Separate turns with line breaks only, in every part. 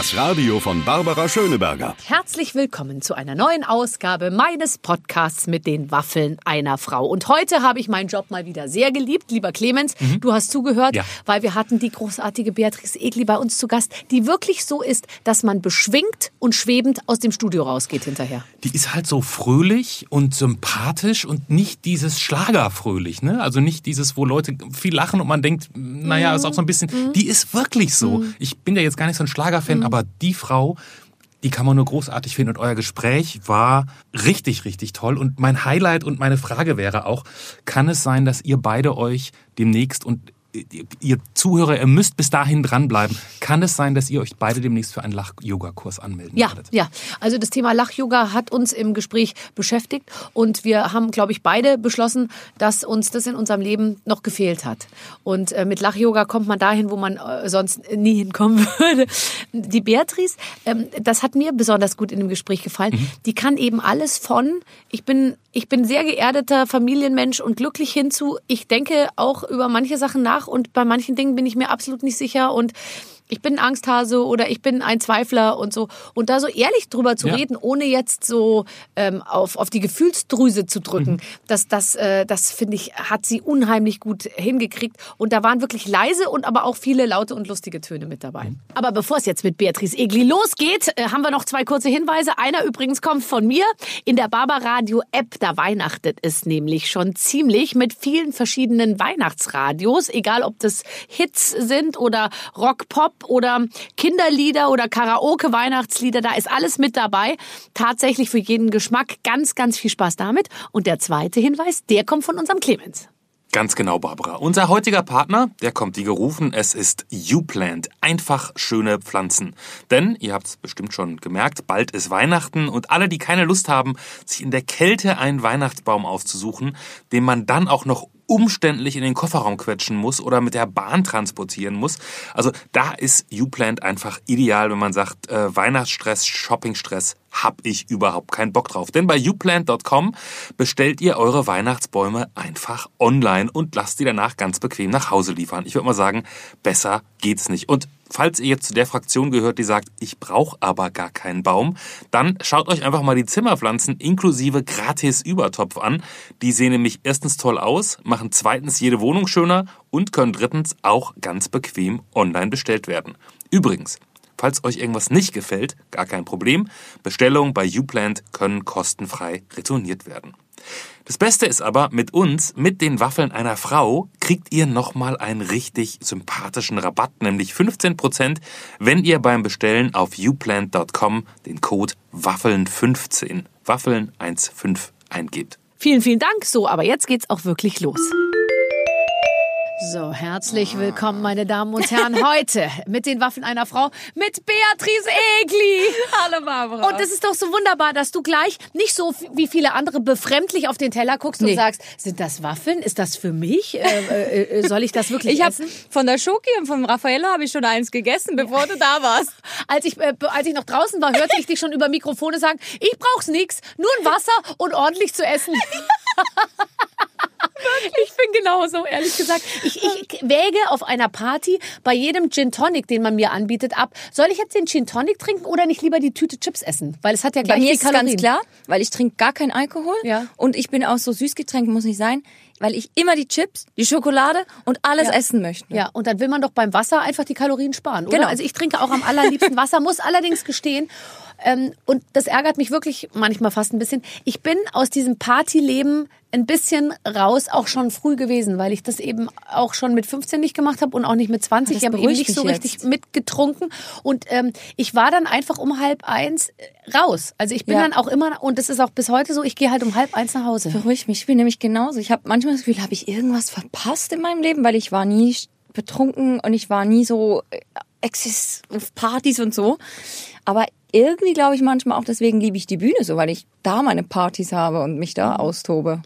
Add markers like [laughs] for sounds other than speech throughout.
Das Radio von Barbara Schöneberger.
Herzlich willkommen zu einer neuen Ausgabe meines Podcasts mit den Waffeln einer Frau. Und heute habe ich meinen Job mal wieder sehr geliebt, lieber Clemens. Du hast zugehört,
Ja.
weil wir hatten die großartige Beatrice Egli bei uns zu Gast, die wirklich so ist, dass man beschwingt und schwebend aus dem Studio rausgeht hinterher.
Die ist halt so fröhlich und sympathisch und nicht dieses Schlagerfröhlich, ne? Also nicht dieses, wo Leute viel lachen und man denkt, naja, ist auch so ein bisschen, die ist wirklich so. Ich bin ja jetzt gar nicht so ein Schlagerfan, aber die Frau, die kann man nur großartig finden und euer Gespräch war richtig, richtig toll. Und mein Highlight und meine Frage wäre auch, kann es sein, dass ihr beide euch demnächst und ihr Zuhörer, ihr müsst bis dahin dranbleiben. Kann es sein, dass ihr euch beide demnächst für einen Lach-Yoga-Kurs anmelden
Ja,
werdet?
ja. Also das Thema Lach-Yoga hat uns im Gespräch beschäftigt und wir haben, glaube ich, beide beschlossen, dass uns das in unserem Leben noch gefehlt hat. Und äh, mit Lach-Yoga kommt man dahin, wo man äh, sonst nie hinkommen [laughs] würde. Die Beatrice, ähm, das hat mir besonders gut in dem Gespräch gefallen. Die kann eben alles von, ich bin, ich bin sehr geerdeter Familienmensch und glücklich hinzu, ich denke auch über manche Sachen nach und bei manchen Dingen bin ich mir absolut nicht sicher. Und ich bin ein Angsthase oder ich bin ein Zweifler und so. Und da so ehrlich drüber zu
Ja.
reden, ohne jetzt so ähm, auf, auf die Gefühlsdrüse zu drücken,
Mhm.
das, das, äh, das finde ich, hat sie unheimlich gut hingekriegt. Und da waren wirklich leise und aber auch viele laute und lustige Töne mit dabei.
Mhm.
Aber bevor es jetzt mit Beatrice Egli losgeht, äh, haben wir noch zwei kurze Hinweise. Einer übrigens kommt von mir. In der Barbaradio App, da weihnachtet es nämlich schon ziemlich mit vielen verschiedenen Weihnachtsradios, egal ob das Hits sind oder Rock, Pop oder Kinderlieder oder Karaoke Weihnachtslieder, da ist alles mit dabei. Tatsächlich für jeden Geschmack ganz, ganz viel Spaß damit. Und der zweite Hinweis, der kommt von unserem Clemens.
Ganz genau, Barbara. Unser heutiger Partner, der kommt wie gerufen, es ist YouPlant. Einfach schöne Pflanzen. Denn, ihr habt es bestimmt schon gemerkt, bald ist Weihnachten und alle, die keine Lust haben, sich in der Kälte einen Weihnachtsbaum auszusuchen, den man dann auch noch umständlich in den Kofferraum quetschen muss oder mit der Bahn transportieren muss. Also da ist YouPlant einfach ideal, wenn man sagt, äh, Weihnachtsstress, Shoppingstress, hab ich überhaupt keinen Bock drauf. Denn bei youplant.com bestellt ihr eure Weihnachtsbäume einfach online und lasst die danach ganz bequem nach Hause liefern. Ich würde mal sagen, besser geht's nicht. Und falls ihr jetzt zu der Fraktion gehört, die sagt, ich brauche aber gar keinen Baum, dann schaut euch einfach mal die Zimmerpflanzen inklusive gratis Übertopf an. Die sehen nämlich erstens toll aus, machen zweitens jede Wohnung schöner und können drittens auch ganz bequem online bestellt werden. Übrigens, Falls euch irgendwas nicht gefällt, gar kein Problem. Bestellungen bei Uplant können kostenfrei retourniert werden. Das Beste ist aber, mit uns, mit den Waffeln einer Frau, kriegt ihr nochmal einen richtig sympathischen Rabatt, nämlich 15%, wenn ihr beim Bestellen auf uplant.com den Code Waffeln15, Waffeln15 eingebt.
Vielen, vielen Dank. So, aber jetzt geht's auch wirklich los. So, herzlich willkommen, meine Damen und Herren, heute mit den Waffen einer Frau, mit Beatrice Egli. [laughs]
Hallo Barbara.
Und es ist doch so wunderbar, dass du gleich nicht so wie viele andere befremdlich auf den Teller guckst und
Nee.
sagst, sind das Waffeln? Ist das für mich? Äh, äh, äh, soll ich das wirklich
ich
essen?
von der Schoki und vom Raffaello habe ich schon eins gegessen, bevor du da warst. [laughs]
Als ich, äh, als ich noch draußen war, hörte ich dich schon über Mikrofone sagen, ich brauch's nix, nur ein Wasser und ordentlich zu essen. [laughs] Ich bin genauso, ehrlich gesagt. Ich, ich wäge auf einer Party bei jedem Gin Tonic, den man mir anbietet, ab. Soll ich jetzt den Gin Tonic trinken oder nicht lieber die Tüte Chips essen? Weil es hat ja
Bei
gleich
mir
viel
ist
Kalorien.
ganz klar, weil ich trinke gar keinen Alkohol
Ja.
und ich bin auch so Süßgetränk muss nicht sein, weil ich immer die Chips, die Schokolade und alles
Ja.
essen möchte.
Ja, und dann will man doch beim Wasser einfach die Kalorien sparen, oder?
Genau.
Also ich trinke auch am allerliebsten [laughs] Wasser, muss allerdings gestehen, ähm, und das ärgert mich wirklich manchmal fast ein bisschen. Ich bin aus diesem Partyleben ein bisschen raus, auch schon früh gewesen, weil ich das eben auch schon mit 15 nicht gemacht habe und auch nicht mit 20.
Das
Ich habe eben nicht so
mich
richtig
jetzt.
mitgetrunken. Und ähm, ich war dann einfach um halb eins äh, raus. Also ich bin
Ja.
dann auch immer, und das ist auch bis heute so, ich gehe halt um halb eins nach Hause.
Beruhigt mich, ich bin nämlich genauso. Ich habe manchmal das Gefühl, habe ich irgendwas verpasst in meinem Leben, weil ich war nie betrunken und ich war nie so äh, Exzess auf Partys und so. Aber irgendwie glaube ich manchmal auch deswegen liebe ich die Bühne so, weil ich da meine Partys habe und mich
Mhm.
da austobe.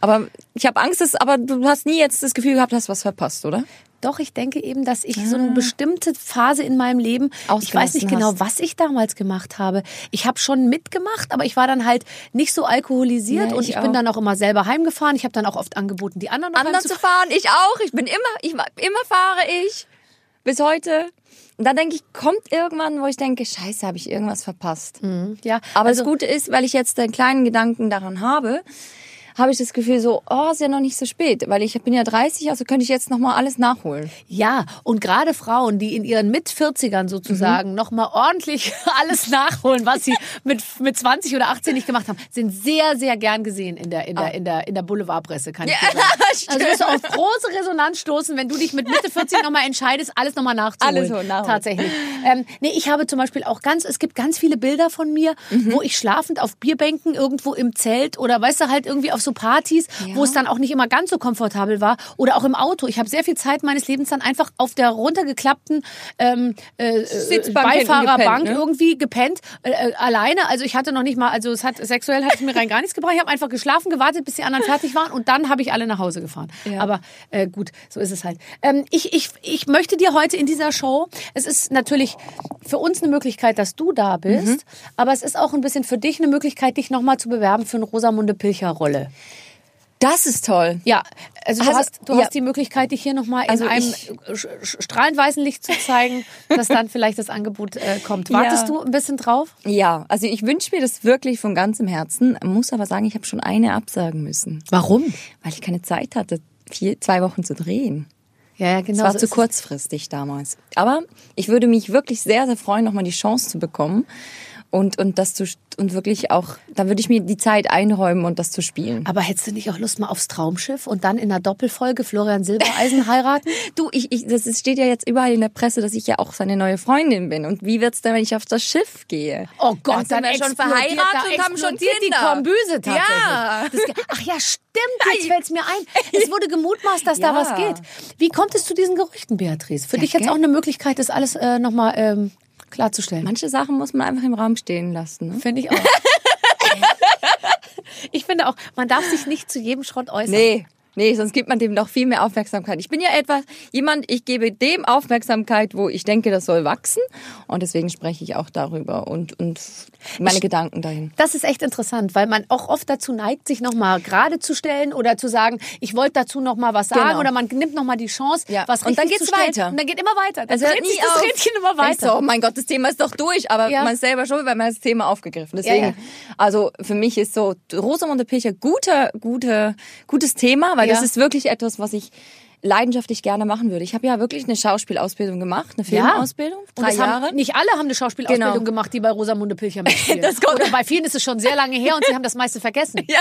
Aber ich habe Angst, dass, aber du hast nie jetzt das Gefühl gehabt, hast was verpasst, oder?
Doch, ich denke eben, dass ich so eine bestimmte Phase in meinem Leben, ich weiß nicht
Ah.
Genau,
hast.
was ich damals gemacht habe. Ich habe schon mitgemacht, aber ich war dann halt nicht so alkoholisiert
Ja,
und
ich
ich bin dann auch immer selber heimgefahren. Ich habe dann auch oft angeboten, die anderen noch
Anderen zu fahren, ich auch. Ich bin immer, ich, immer fahre ich. Bis heute. Und dann denke ich, kommt irgendwann, wo ich denke, scheiße, habe ich irgendwas verpasst.
Ja,
Aber
also,
das Gute ist, weil ich jetzt den kleinen Gedanken daran habe, habe ich das Gefühl so, oh, ist ja noch nicht so spät, weil ich bin ja 30, also könnte ich jetzt noch mal alles nachholen.
Ja, und gerade Frauen, die in ihren Mit-40ern sozusagen
Mhm.
noch mal ordentlich [laughs] alles nachholen, was sie mit, mit 20 oder 18 nicht gemacht haben, sind sehr, sehr gern gesehen in der, in der, in der, in der Boulevardpresse, kann ich dir sagen. [laughs] Also wirst du auf große Resonanz stoßen, wenn du dich mit Mitte 40 noch mal entscheidest, alles noch mal nachzuholen.
Alles so nachholen.
Tatsächlich. Ähm, nee, ich habe zum Beispiel auch ganz, es gibt ganz viele Bilder von mir,
Mhm.
wo ich schlafend auf Bierbänken irgendwo im Zelt oder weißt du halt irgendwie auf so Partys,
Ja.
wo es dann auch nicht immer ganz so komfortabel war oder auch im Auto. Ich habe sehr viel Zeit meines Lebens dann einfach auf der runtergeklappten ähm, äh,
hinten
Beifahrerbank
gepennt, ne?
irgendwie gepennt, äh, äh, alleine. Also ich hatte noch nicht mal, also es hat sexuell hat es mir rein gar nichts gebracht. Ich habe einfach geschlafen, gewartet, bis die anderen fertig waren und dann habe ich alle nach Hause gefahren.
Ja.
Aber äh, gut, so ist es halt. Ähm, ich, ich, ich möchte dir heute in dieser Show, es ist natürlich für uns eine Möglichkeit, dass du da bist,
Mhm.
aber es ist auch ein bisschen für dich eine Möglichkeit, dich nochmal zu bewerben für eine Rosamunde Pilcher-Rolle.
Das ist toll.
Ja, also du,
Also,
hast, du
ja.
hast die Möglichkeit, dich hier nochmal in
Also
einem sch- sch- strahlend weißen Licht zu zeigen, [laughs] dass dann vielleicht das Angebot äh, kommt. Wartest
Ja.
du ein bisschen drauf?
Ja, also ich wünsche mir das wirklich von ganzem Herzen, muss aber sagen, ich habe schon eine absagen müssen,
Warum?
weil ich keine Zeit hatte, vier, zwei Wochen zu drehen.
Ja, ja,
Es
genau.
war
so
zu
ist es.
kurzfristig damals. Aber ich würde mich wirklich sehr, sehr freuen, nochmal die Chance zu bekommen und, und das zu, und wirklich auch, da würde ich mir die Zeit einräumen und das zu spielen.
Aber hättest du nicht auch Lust mal aufs Traumschiff und dann in einer Doppelfolge Florian Silbereisen [laughs] heiraten?
Du, ich, ich, das steht ja jetzt überall in der Presse, dass ich ja auch seine neue Freundin bin. Und wie wird's denn, wenn ich auf das Schiff gehe?
Oh Gott,
dann sind wir schon verheiratet
da
und haben schon Kinder.
die Kombüse tatsächlich.
Ja.
Das, ach ja, stimmt, [laughs] jetzt fällt's mir ein. Es wurde gemutmaßt, dass da
Ja.
was geht. Wie kommt es zu diesen Gerüchten, Beatrice? Für
Ja,
dich jetzt auch eine Möglichkeit, das alles äh, nochmal ähm, klarzustellen.
Manche Sachen muss man einfach im Raum stehen lassen. Ne?
Finde ich auch. [laughs] ich finde auch, man darf sich nicht zu jedem Schrott äußern.
Nee. Nee, sonst gibt man dem noch viel mehr Aufmerksamkeit. Ich bin ja etwas jemand, ich gebe dem Aufmerksamkeit, wo ich denke, das soll wachsen. Und deswegen spreche ich auch darüber und, und meine Gedanken dahin.
Das ist echt interessant, weil man auch oft dazu neigt, sich nochmal gerade zu stellen oder zu sagen, ich wollte dazu nochmal was sagen
Genau.
oder man nimmt nochmal die Chance,
Ja.
was
Und dann geht's weiter.
Und dann geht immer weiter. Dann
Es hört
dreht sich das
auf.
Rädchen immer weiter.
oh mein Gott, das Thema ist doch durch, aber
Ja.
man ist selber schon, weil man das Thema aufgegriffen. Deswegen,
Ja, ja.
also für mich ist so Rosamunde Pilcher guter, guter, gutes Thema, weil
Ja.
das ist wirklich etwas, was ich leidenschaftlich gerne machen würde. Ich habe ja wirklich eine Schauspielausbildung gemacht, eine Filmausbildung,
Und
drei Jahre.
Haben, nicht alle haben eine Schauspielausbildung
Genau.
gemacht, die bei Rosamunde Pilcher [laughs] mitspielen.
Das kommt-
Oder bei vielen ist es schon sehr lange her und sie haben das meiste vergessen. [laughs]
Ja.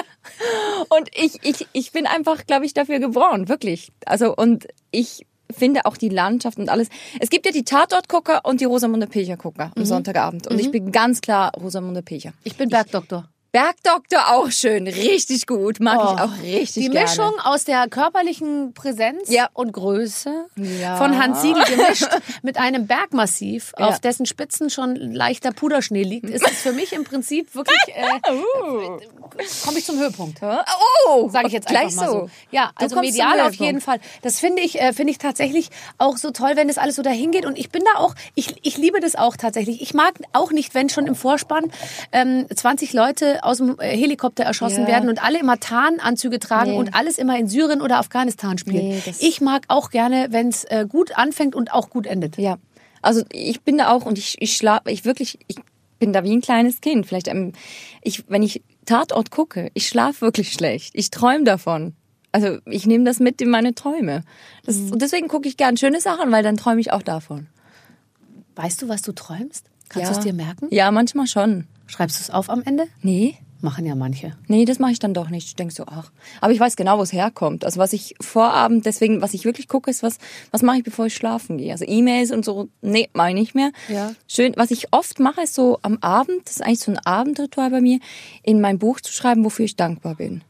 Und ich, ich, ich bin einfach, glaube ich, dafür geboren, wirklich. Also, und ich finde auch die Landschaft und alles. Es gibt ja die Tatortgucker und die Rosamunde Pilcher-Gucker am Sonntagabend. Und ich bin ganz klar Rosamunde Pilcher.
Ich bin Bergdoktor.
Bergdoktor auch schön, richtig gut, mag
Oh,
ich auch richtig
Die
gerne.
Mischung aus der körperlichen Präsenz
Ja.
und Größe
Ja.
von Hans Siegel gemischt [laughs] mit einem Bergmassiv,
Ja.
auf dessen Spitzen schon leichter Puderschnee liegt, ist es für mich im Prinzip wirklich, äh, [laughs] komme ich zum Höhepunkt.
Oh,
Sage ich jetzt
gleich
einfach mal so. Ja,
Du
also medial auf jeden Fall. Das finde ich, äh, finde ich tatsächlich auch so toll, wenn das alles so dahin geht. Und ich bin da auch, ich, ich liebe das auch tatsächlich. Ich mag auch nicht, wenn schon im Vorspann ähm, 20 Leute aus dem äh, Helikopter erschossen
Ja.
werden und alle immer Tarnanzüge tragen
Nee.
und alles immer in Syrien oder Afghanistan spielen.
Nee,
ich mag auch gerne, wenn es äh, gut anfängt und auch gut endet.
Ja, also ich bin da auch und ich, ich schlafe, ich wirklich, ich bin da wie ein kleines Kind. Vielleicht, ähm, ich, wenn ich Tatort gucke, ich schlafe wirklich schlecht. Ich träume davon. Also ich nehme das mit in meine Träume. Das,
Mhm.
Und deswegen gucke ich gern schöne Sachen, weil dann träume ich auch davon.
Weißt du, was du träumst? Kannst
ja.
du es dir merken?
Ja, manchmal schon.
Schreibst du es auf am Ende?
Nee,
Machen ja manche.
nee, das mache ich dann doch nicht. Ich denke so, ach. Aber ich weiß genau, wo es herkommt. Also was ich vorabend, deswegen, was ich wirklich gucke, ist, was, was mache ich, bevor ich schlafen gehe. Also E-Mails und so, nee, mache ich nicht mehr.
Ja.
Schön, was ich oft mache, ist so am Abend, das ist eigentlich so ein Abendritual bei mir, in mein Buch zu schreiben, wofür ich dankbar bin.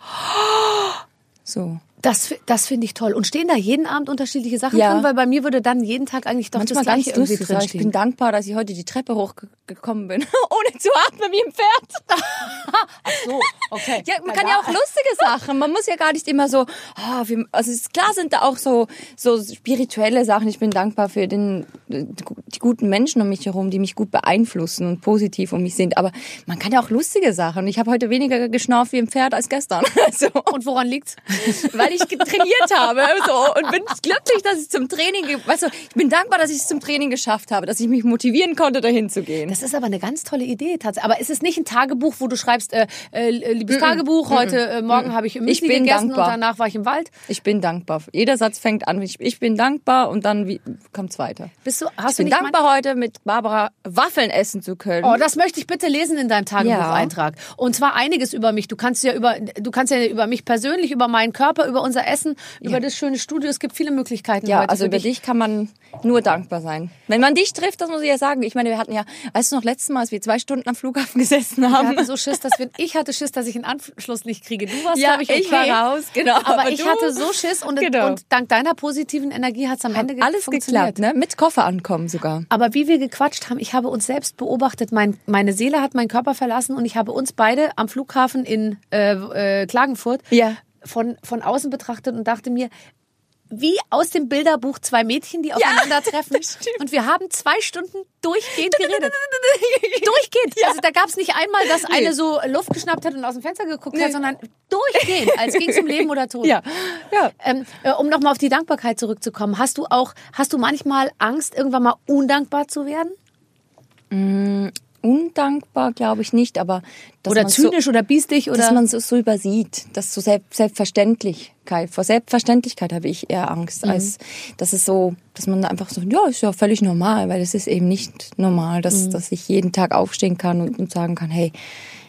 [gasps] So.
Das, das finde ich toll. Und stehen da jeden Abend unterschiedliche Sachen
Ja.
drin? Weil bei mir würde dann jeden Tag eigentlich doch
Manchmal
das Gleiche irgendwie
so, Ich
drinstehen.
bin dankbar, dass ich heute die Treppe hochgekommen bin, [laughs] ohne zu atmen wie ein Pferd. [laughs]
so, okay.
Ja, man kann ja auch lustige Sachen. Man muss ja gar nicht immer so, ah, wir, also klar sind da auch so, so spirituelle Sachen. Ich bin dankbar für den, die guten Menschen um mich herum, die mich gut beeinflussen und positiv um mich sind. Aber man kann ja auch lustige Sachen. Ich habe heute weniger geschnauft wie ein Pferd als gestern. [laughs] Also,
Und woran liegt's? [laughs]
weil ich trainiert habe so, und bin glücklich, dass ich zum Training, weißt du, ich bin dankbar, dass ich es zum Training geschafft habe, dass ich mich motivieren konnte, dahin zu gehen.
Das ist aber eine ganz tolle Idee tatsächlich. Aber ist es nicht ein Tagebuch, wo du schreibst, äh, äh, liebes Tagebuch, heute äh, Morgen habe ich Müsli
bin
gegessen
dankbar.
und danach war ich im Wald?
Ich bin dankbar. Jeder Satz fängt an, ich, ich bin dankbar und dann wie, kommt's weiter.
Bist du,
Ich
hast du
bin
nicht
dankbar, heute mit Barbara Waffeln essen zu können.
Oh, das möchte ich bitte lesen in deinem Tagebucheintrag. Und zwar einiges über mich. Du kannst ja über, du kannst ja über mich persönlich, über meinen Körper, über unser Essen, über das schöne Studio. Es gibt viele Möglichkeiten.
ja,
heute
also über dich kann man nur dankbar sein. Wenn man dich trifft, das muss ich ja sagen. Ich meine, wir hatten ja, weißt du noch, letztes Mal, als wir zwei Stunden am Flughafen [laughs] gesessen
Wir
haben.
hatten so Schiss, dass wir, ich hatte Schiss, dass ich einen Anschluss nicht kriege. Du warst,
Ja,
glaube ich,
ich
okay.
war raus, genau.
Aber,
Aber
ich
du-
hatte so Schiss und,
Genau.
und dank deiner positiven Energie hat es am Ende
Alles
funktioniert.
geklappt, ne? Mit Koffer ankommen sogar.
Aber wie wir gequatscht haben, ich habe uns selbst beobachtet. Mein, meine Seele hat meinen Körper verlassen und ich habe uns beide am Flughafen in äh, äh, Klagenfurt
Ja.
von, von außen betrachtet und dachte mir, wie aus dem Bilderbuch zwei Mädchen, die aufeinandertreffen.
stimmt.
und wir haben zwei Stunden durchgehend [laughs] geredet. durchgehend. Also da gab es nicht einmal, dass eine so Luft geschnappt hat und aus dem Fenster geguckt hat,
Nee.
sondern durchgehend, als [laughs] ging es um Leben oder Tod.
Ja, ja.
Ähm, äh, um nochmal auf die Dankbarkeit zurückzukommen, hast du auch, hast du manchmal Angst, irgendwann mal undankbar zu werden?
Undankbar glaube ich nicht, aber dass
Oder zynisch oder biestig
so,
oder?
dass man so, so übersieht, das so Selbst Selbstverständlichkeit. Vor Selbstverständlichkeit habe ich eher Angst, als dass es so, dass man einfach so, ja, ist ja völlig normal, weil es ist eben nicht normal, dass, dass ich jeden Tag aufstehen kann und, und sagen kann, hey,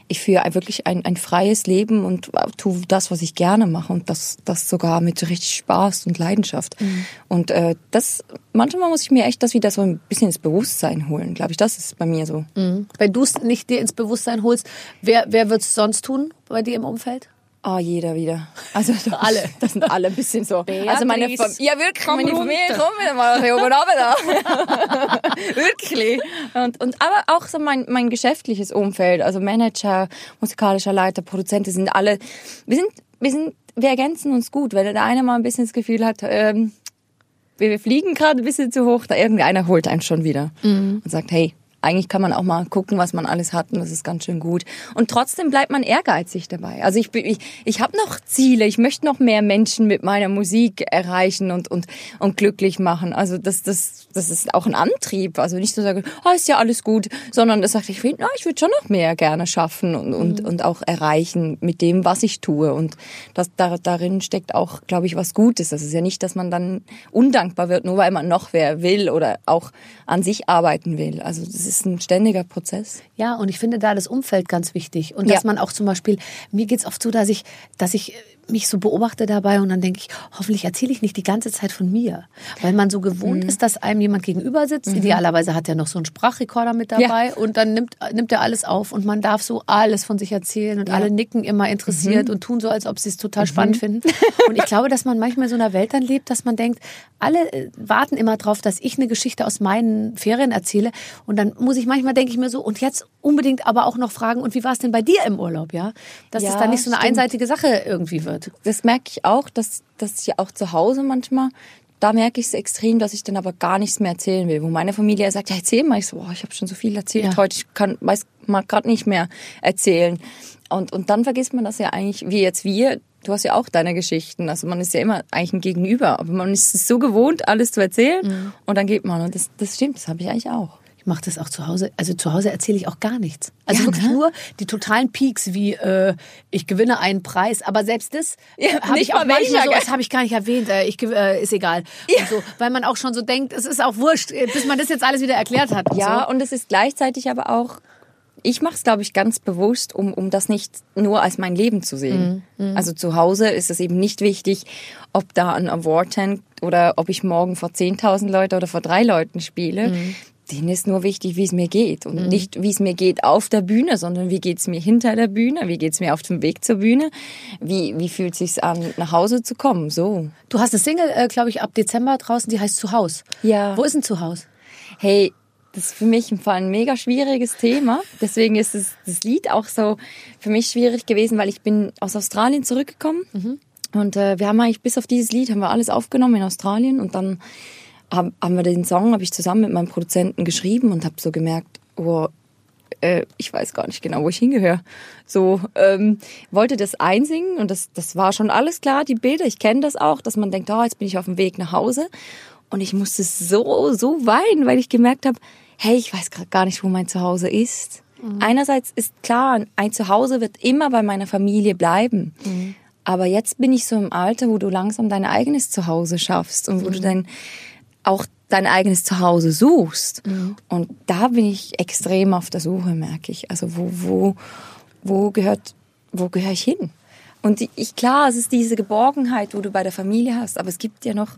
ich führe wirklich ein, ein freies Leben und tue das, was ich gerne mache und das, das sogar mit richtig Spaß und Leidenschaft. Und äh, das, manchmal muss ich mir echt das wieder so ein bisschen ins Bewusstsein holen, glaube ich. Das ist bei mir so.
Wenn du es nicht dir ins Bewusstsein holst, wer, wer wird es sonst tun bei dir im Umfeld?
Ah, jeder wieder. Also doch, [laughs]
Alle.
Das sind alle ein bisschen so. also meine
Beatrice,
Familie, ja wirklich,
komm
meine
runter.
Familie, komm wieder mal hier oben runter da. [laughs] wirklich. Und, und aber auch so mein, mein geschäftliches Umfeld, also Manager, musikalischer Leiter, Produzenten sind alle, wir sind, wir sind, wir ergänzen uns gut, weil der eine mal ein bisschen das Gefühl hat, ähm, wir wir fliegen gerade ein bisschen zu hoch, da irgendeiner holt einen schon wieder und sagt, hey, eigentlich kann man auch mal gucken, was man alles hat und das ist ganz schön gut. Und trotzdem bleibt man ehrgeizig dabei. Also ich, ich, ich habe noch Ziele, ich möchte noch mehr Menschen mit meiner Musik erreichen und, und, und glücklich machen. Also das, das, das ist auch ein Antrieb. Also nicht so sagen, oh, ist ja alles gut, sondern das sagt, ich will, na, ich würde schon noch mehr gerne schaffen und, und, und auch erreichen mit dem, was ich tue. Und das, da, darin steckt auch, glaube ich, was Gutes. Das ist ja nicht, dass man dann undankbar wird, nur weil man noch wer will oder auch an sich arbeiten will. Also das ist ein ständiger Prozess.
Ja, und ich finde da das Umfeld ganz wichtig. Und
Ja.
dass man auch zum Beispiel, mir geht's oft so, dass ich, dass ich mich so beobachte dabei und dann denke ich, hoffentlich erzähle ich nicht die ganze Zeit von mir. Weil man so gewohnt
Mhm.
ist, dass einem jemand gegenüber sitzt. Idealerweise hat er noch so einen Sprachrekorder mit dabei und dann nimmt, nimmt er alles auf und man darf so alles von sich erzählen und alle nicken immer
Mhm.
interessiert und tun so, als ob sie es total spannend finden. [laughs] Und ich glaube, dass man manchmal in so einer Welt dann lebt, dass man denkt, alle äh, warten immer drauf, dass ich eine Geschichte aus meinen Ferien erzähle und dann muss ich manchmal denke ich mir so und jetzt unbedingt aber auch noch fragen und wie war es denn bei dir im Urlaub, ja? Dass es
Ja,
dann nicht so eine
stimmt.
einseitige Sache irgendwie wird.
Das merke ich auch, dass, dass ich auch zu Hause manchmal, da merke ich es extrem, dass ich dann aber gar nichts mehr erzählen will. Wo meine Familie sagt, ja, erzähl mal. Ich so, boah, ich habe schon so viel erzählt
Ja.
heute, ich kann, weiß, mag gerade nicht mehr erzählen. Und, und dann vergisst man das ja eigentlich, wie jetzt wir, du hast ja auch deine Geschichten. Also man ist ja immer eigentlich ein Gegenüber. Aber man ist so gewohnt, alles zu erzählen. Und dann geht man. Und das, das stimmt, das habe ich eigentlich auch.
Ich mache das auch zu Hause. Also zu Hause erzähle ich auch gar nichts. Also
Ja,
wirklich
ne?
nur die totalen Peaks, wie äh, ich gewinne einen Preis. Aber selbst das [laughs]
Ja,
habe ich auch
mal
manchmal so, das habe ich gar nicht erwähnt. Äh, ich äh, ist egal. Und so, weil man auch schon so denkt, es ist auch wurscht, äh, bis man das jetzt alles wieder erklärt hat. und
Ja,
so.
und es ist gleichzeitig aber auch, ich mache es, glaube ich, ganz bewusst, um, um das nicht nur als mein Leben zu sehen.
Mhm,
Also zu Hause ist es eben nicht wichtig, ob da ein Award hängt oder ob ich morgen vor 10.000 Leute oder vor drei Leuten spiele.
Mhm.
Denen ist nur wichtig, wie es mir geht.
Mhm.
Und nicht, wie es mir geht auf der Bühne, sondern wie geht's mir hinter der Bühne, wie geht's mir auf dem Weg zur Bühne, wie, wie fühlt sich's an, nach Hause zu kommen, so.
Du hast eine Single, äh, glaube ich, ab Dezember draußen, die heißt Zuhaus.
Ja.
Wo ist denn Zuhaus?
Hey, das ist für mich im Fall ein mega schwieriges Thema. Deswegen ist es, das Lied auch so für mich schwierig gewesen, weil ich bin aus Australien zurückgekommen. Und äh, wir haben eigentlich bis auf dieses Lied haben wir alles aufgenommen in Australien und dann haben, haben wir den Song, habe ich zusammen mit meinem Produzenten geschrieben und habe so gemerkt, oh, äh, ich weiß gar nicht genau, wo ich hingehöre. So, ähm, wollte das einsingen und das, das war schon alles klar, die Bilder, ich kenne das auch, dass man denkt, oh, jetzt bin ich auf dem Weg nach Hause. Und ich musste so, so weinen, weil ich gemerkt habe, hey, ich weiß gerade gar nicht, wo mein Zuhause ist. Einerseits ist klar, ein Zuhause wird immer bei meiner Familie bleiben. Aber jetzt bin ich so im Alter, wo du langsam dein eigenes Zuhause schaffst und wo du dein, auch dein eigenes Zuhause suchst. Und da bin ich extrem auf der Suche, merke ich. Also wo, wo, wo gehört, wo gehöre ich hin? Und ich, klar, es ist diese Geborgenheit, wo du bei der Familie hast, aber es gibt ja noch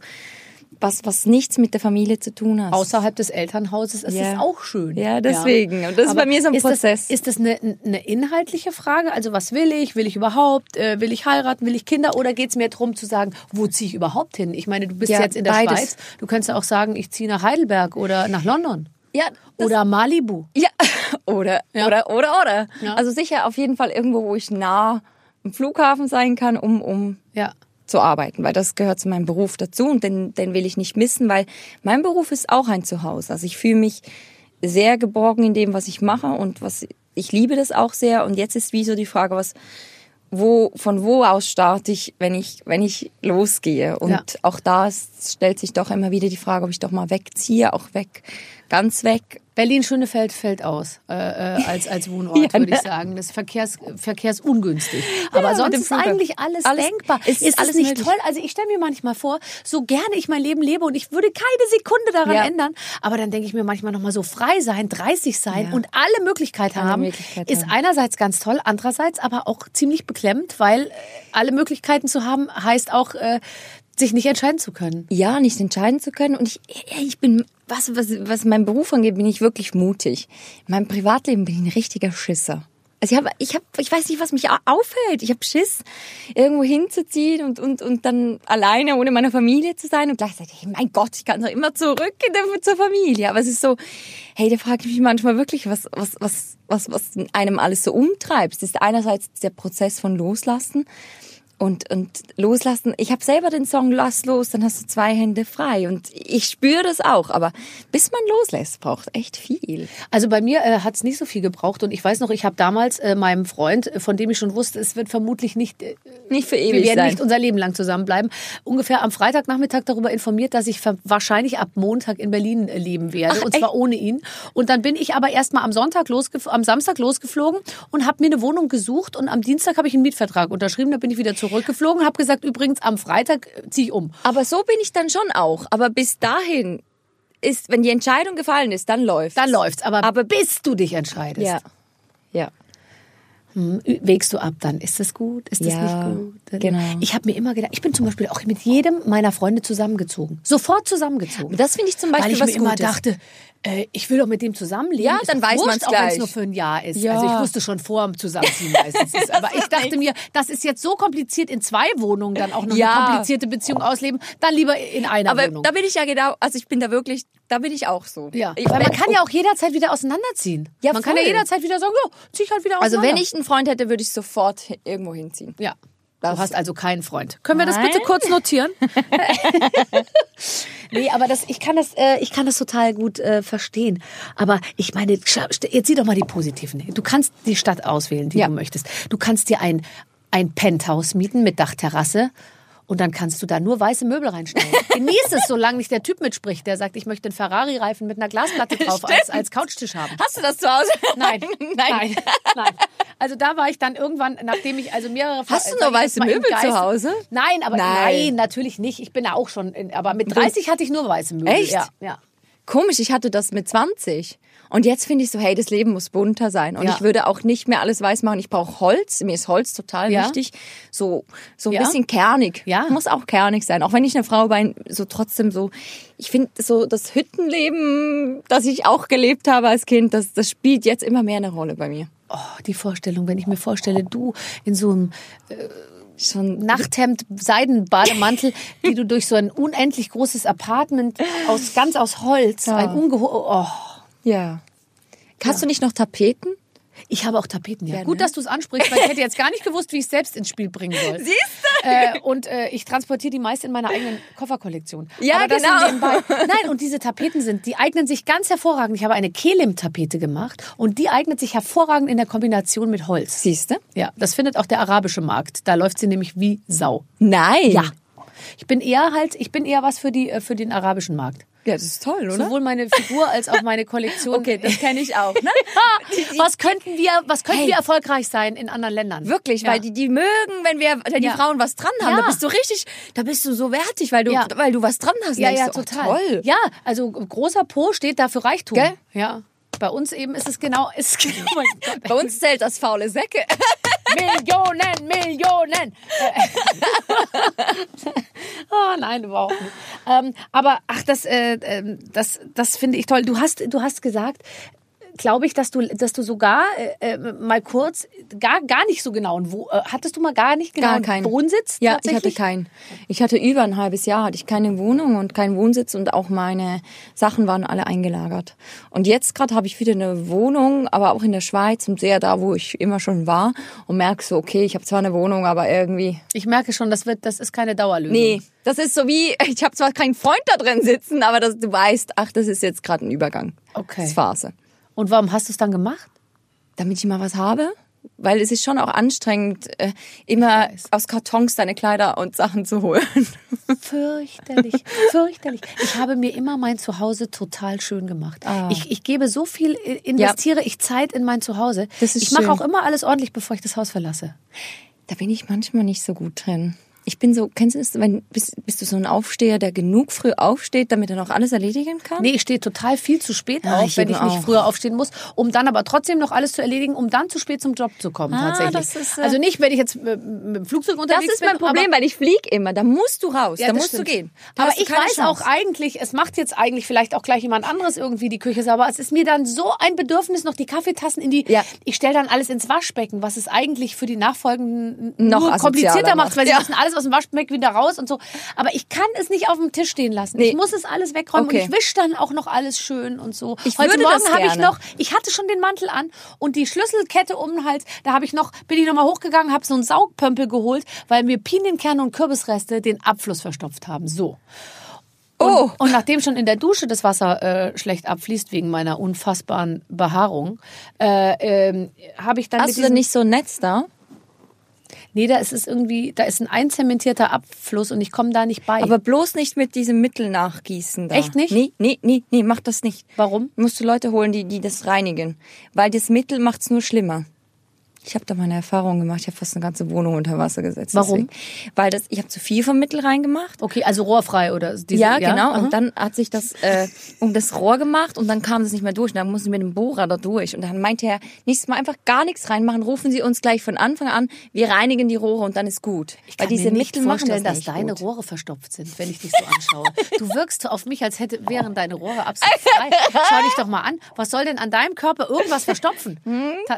was, was nichts mit der Familie zu tun hat.
Außerhalb des Elternhauses ist
Ja.
es auch schön.
Ja, deswegen. Und das ist
Aber
bei mir so ein
ist
Prozess.
Das, ist das eine, eine inhaltliche Frage? Also was will ich? Will ich überhaupt? Äh, will ich heiraten? Will ich Kinder? Oder geht es mir darum zu sagen, wo ziehe ich überhaupt hin? Ich meine, du bist
Ja,
jetzt in der
beides.
Schweiz. Du könntest ja auch sagen, ich ziehe nach Heidelberg oder nach London.
ja,
Oder Malibu.
ja, [laughs] oder,
Ja.
oder, oder, oder.
Ja.
Also sicher auf jeden Fall irgendwo, wo ich nah am Flughafen sein kann, um, um
Ja.
Zu arbeiten, weil das gehört zu meinem Beruf dazu und den, den will ich nicht missen, weil mein Beruf ist auch ein Zuhause. Also ich fühle mich sehr geborgen in dem, was ich mache und was ich liebe das auch sehr. Und jetzt ist wie so die Frage, was wo von wo aus starte ich, wenn ich wenn ich losgehe und
Ja.
auch da ist, stellt sich doch immer wieder die Frage, ob ich doch mal wegziehe, auch weg, ganz weg.
Berlin Schönefeld fällt aus äh, äh, als als Wohnort, [laughs]
Ja,
würde ich
ne?
sagen. Das ist Verkehrs, verkehrsungünstig. Aber
mit
sonst ist eigentlich alles,
Alles-
denkbar.
es ist
ist
alles
es nicht
möglich.
toll? Also ich stelle mir manchmal vor, so gerne ich mein Leben lebe und ich würde keine Sekunde daran
Ja.
ändern. Aber dann denke ich mir manchmal noch mal so frei sein, 30 sein
Ja.
und alle Möglichkeiten
Alle
haben,
Möglichkeiten
ist
haben.
einerseits ganz toll, andererseits aber auch ziemlich beklemmt, weil äh, alle Möglichkeiten zu haben heißt auch äh, sich nicht entscheiden zu können.
ja, nicht entscheiden zu können. Und ich, ich bin, was, was, was meinen Beruf angeht, bin ich wirklich mutig. In meinem Privatleben bin ich ein richtiger Schisser. Also ich habe, ich habe, ich weiß nicht, was mich au- aufhält. Ich habe Schiss, irgendwo hinzuziehen und, und, und dann alleine ohne meine Familie zu sein und gleichzeitig, mein Gott, ich kann doch immer zurück in der, zur Familie. Aber es ist so, hey, da frage ich mich manchmal wirklich, was, was, was, was, was einem alles so umtreibt. Es ist einerseits der Prozess von Loslassen. Und, und loslassen. Ich habe selber den Song Lass los, dann hast du zwei Hände frei. Und ich spüre das auch. Aber bis man loslässt, braucht echt viel.
Also bei mir äh, hat es nicht so viel gebraucht und ich weiß noch, ich habe damals äh, meinem Freund, äh, von dem ich schon wusste, es wird vermutlich nicht, äh,
Nicht für
wir
ewig
werden
sein.
nicht unser Leben lang zusammenbleiben, ungefähr am Freitagnachmittag darüber informiert, dass ich wahrscheinlich ab Montag in Berlin äh, leben werde
Ach,
und zwar ohne ihn. Und dann bin ich aber erstmal am Sonntag losgef am Samstag losgeflogen und habe mir eine Wohnung gesucht und am Dienstag habe ich einen Mietvertrag unterschrieben, da bin ich wieder zurückgeflogen, habe gesagt, übrigens am Freitag äh, ziehe ich um.
Aber so bin ich dann schon auch. Aber bis dahin ist, wenn die Entscheidung gefallen ist, dann läuft.
Dann läuft's, aber,
Aber-
bis du dich entscheidest.
Ja. Ja.
Hm, Wägst du ab dann? Ist das gut? Ist das
Ja,
nicht gut?
genau.
Ich habe mir immer gedacht, ich bin zum Beispiel auch mit jedem meiner Freunde zusammengezogen. Sofort zusammengezogen.
Das finde ich zum Beispiel
Weil ich
was
mir immer
Gutes.
dachte, äh, ich will doch mit dem zusammenleben.
Ja,
Ist
dann weiß
wurscht,
man's
Auch wenn es
gleich.
nur für ein Jahr ist.
Ja.
Also ich wusste schon vor dem Zusammenziehen meistens. [laughs] Ist. Aber ich dachte mir, das ist jetzt so kompliziert, in zwei Wohnungen dann auch noch
Ja.
eine komplizierte Beziehung ausleben. Dann lieber in einer
Aber
Wohnung.
da bin ich ja genau, also ich bin da wirklich, da bin ich auch so.
ja,
Ich,
weil man kann ja auch jederzeit wieder auseinanderziehen.
Ja,
man kann ja
voll.
jederzeit wieder sagen, ja, zieh ich halt wieder
Also
auseinander.
wenn ich einen Freund hätte, würde ich sofort irgendwo hinziehen.
Ja.
Das-
du hast also keinen Freund. Können wir das
Nein.
bitte kurz notieren? [laughs] nee, aber das, ich kann das, äh, ich kann das total gut äh, verstehen. Aber ich meine, jetzt sieh doch mal die positiven. Du kannst die Stadt auswählen, die
Ja.
du möchtest. Du kannst dir ein, ein Penthouse mieten mit Dachterrasse. Und dann kannst du da nur weiße Möbel reinstellen. [laughs] Genieß es, solange nicht der Typ mitspricht, der sagt, ich möchte einen Ferrari-Reifen mit einer Glasplatte [laughs] drauf als, als Couchtisch haben.
Hast du das zu Hause?
Nein, [laughs]
nein.
nein, nein. Also da war ich dann irgendwann, nachdem ich also mehrere.
Hast du noch weiße Möbel zu Hause?
Nein, aber nein.
Nein.
natürlich nicht. Ich bin ja auch schon, in, aber mit 30 hatte ich nur weiße Möbel.
Echt?
Ja, ja.
komisch, ich hatte das mit 20. Und jetzt finde ich so, hey, das Leben muss bunter sein. Und
Ja.
ich würde auch nicht mehr alles weiß machen. Ich brauche Holz. Mir ist Holz total
Ja.
wichtig. So, so ein
Ja.
bisschen kernig.
Ja.
Muss auch kernig sein. Auch wenn ich eine Frau bin, so trotzdem so, ich finde so das Hüttenleben, das ich auch gelebt habe als Kind, das, das spielt jetzt immer mehr eine Rolle bei mir.
Oh, die Vorstellung, wenn ich mir vorstelle, du in so einem
Schon
Nachthemd, Seidenbademantel, die du durch so ein unendlich großes Apartment aus ganz aus Holz,
Ja.
ein ungeheuer. Oh.
Ja. Hast du nicht noch Tapeten?
Ich habe auch Tapeten, ja.
Ja,
Gut,
ne?
dass du es ansprichst, weil ich hätte jetzt gar nicht gewusst, wie ich es selbst ins Spiel bringen soll. [laughs]
Siehst
du? Äh, und äh, ich transportiere die meist in meiner eigenen Kofferkollektion.
Ja,
Aber
genau.
Nein, und diese Tapeten sind, die eignen sich ganz hervorragend. Ich habe eine Kelim-Tapete gemacht und die eignet sich hervorragend in der Kombination mit Holz.
Siehst du?
Ja, das findet auch der arabische Markt. Da läuft sie nämlich wie Sau.
Nein.
Ja. Ich bin eher halt, ich bin eher was für die äh, für den arabischen Markt.
Ja, das ist toll, oder?
Sowohl meine Figur als auch meine Kollektion.
Okay, das kenne ich auch. Ne? [laughs]
was könnten wir, was könnten
Hey.
wir erfolgreich sein in anderen Ländern?
Wirklich,
Ja.
weil die, die mögen, wenn wir, wenn die
Ja.
Frauen was dran haben. Da bist du richtig, da bist du so wertig, weil du, weil du was dran hast.
Ja, ja,
du, oh,
total.
toll.
Ja, also großer Po steht da für Reichtum.
Gell?
Ja. Bei uns eben ist es genau, ist, [laughs] oh.
Bei uns zählt das faule Säcke. [laughs]
Millionen, Millionen. oh [laughs] nein, überhaupt nicht. Ähm, aber ach, das, äh, ähm, das, das finde ich toll. Du hast, du hast gesagt, glaube ich, dass du, dass du sogar äh, äh, mal kurz, gar, gar nicht so genau, wo, äh, hattest du mal gar nicht genau
Gar
einen
keinen.
Wohnsitz?
Ja, ich hatte keinen. Ich hatte über ein halbes Jahr, hatte ich keine Wohnung und keinen Wohnsitz und auch meine Sachen waren alle eingelagert. Und jetzt gerade habe ich wieder eine Wohnung, aber auch in der Schweiz und sehr da, wo ich immer schon war und merke so, okay, ich habe zwar eine Wohnung, aber irgendwie
Ich merke schon, das wird, das ist keine Dauerlösung.
Nee, das ist so wie, [laughs] ich habe zwar keinen Freund da drin sitzen, aber das, du weißt, ach, das ist jetzt gerade ein Übergang.
Okay.
Das ist Phase.
Und warum hast du es dann gemacht?
Damit ich mal was habe. Weil es ist schon auch anstrengend, äh, immer aus Kartons deine Kleider und Sachen zu holen. [laughs]
Fürchterlich, fürchterlich. Ich habe mir immer mein Zuhause total schön gemacht.
Ah.
Ich, ich gebe so viel, äh, investiere ich Zeit in mein Zuhause.
Das ist
ich mache auch immer alles ordentlich, bevor ich das Haus verlasse.
Da bin ich manchmal nicht so gut drin. Ich bin so, kennst du es, wenn, bist, bist du so ein Aufsteher, der genug früh aufsteht, damit er noch alles erledigen kann?
Nee, ich stehe total viel zu spät
Ja,
auf,
ich
wenn ich nicht
auch.
früher aufstehen muss, um dann aber trotzdem noch alles zu erledigen, um dann zu spät zum Job zu kommen
Ah,
tatsächlich.
das ist, äh,
also nicht, wenn ich jetzt mit dem Flugzeug
das
unterwegs
ist mein
bin,
Problem, weil ich flieg immer. Da musst du raus,
Ja,
da
das
musst
stimmt.
du gehen. Da
Aber ich weiß
Chance.
auch eigentlich, es macht jetzt eigentlich vielleicht auch gleich jemand anderes irgendwie die Küche sauber. Es ist mir dann so ein Bedürfnis, noch die Kaffeetassen in die.
Ja.
Ich stelle dann alles ins Waschbecken, was es eigentlich für die nachfolgenden
Noch
nur komplizierter macht, weil sie
macht.
müssen alles aus dem Waschbecken wieder raus und so. Aber ich kann es nicht auf dem Tisch stehen lassen.
Nee.
Ich muss es alles wegräumen
Okay.
und ich wische dann auch noch alles schön und so.
Ich
Heute Morgen habe ich noch, ich hatte schon den Mantel an und die Schlüsselkette um den Hals. Da habe ich noch, bin ich noch mal hochgegangen, habe so einen Saugpömpel geholt, weil mir Pinienkerne und Kürbisreste den Abfluss verstopft haben. So. Und,
Oh.
und nachdem schon in der Dusche das Wasser äh, schlecht abfließt wegen meiner unfassbaren Behaarung, äh, ähm, habe ich dann
Hast du denn nicht so ein Netz da?
Nee, da ist es irgendwie, da ist ein einzementierter Abfluss und ich komme da nicht bei.
Aber bloß nicht mit diesem Mittel nachgießen da.
Echt nicht?
Nee, nee, nee, nee, mach das nicht.
Warum?
Musst du Leute holen, die, die das reinigen. Weil das Mittel macht's nur schlimmer. Ich habe da meine Erfahrung gemacht. Ich habe fast eine ganze Wohnung unter Wasser gesetzt.
Warum?
Deswegen. Weil das, ich habe zu viel vom Mittel reingemacht.
okay, also rohrfrei oder diese,
ja, genau.
aha.
Und dann hat sich das äh, um das Rohr gemacht und dann kam das nicht mehr durch. Und dann mussten wir mit dem Bohrer da durch. Und dann meinte er, nächstes Mal einfach gar nichts reinmachen. Rufen Sie uns gleich von Anfang an. Wir reinigen die Rohre und dann ist gut.
Ich kann
Weil diese
mir nicht
Mittel machen
vorstellen,
das
dass deine
gut.
Rohre verstopft sind, wenn ich dich so anschaue. Du wirkst auf mich, als hätte, wären deine Rohre absolut frei. [laughs] Schau dich doch mal an. Was soll denn an deinem Körper irgendwas verstopfen?
Hm? [laughs]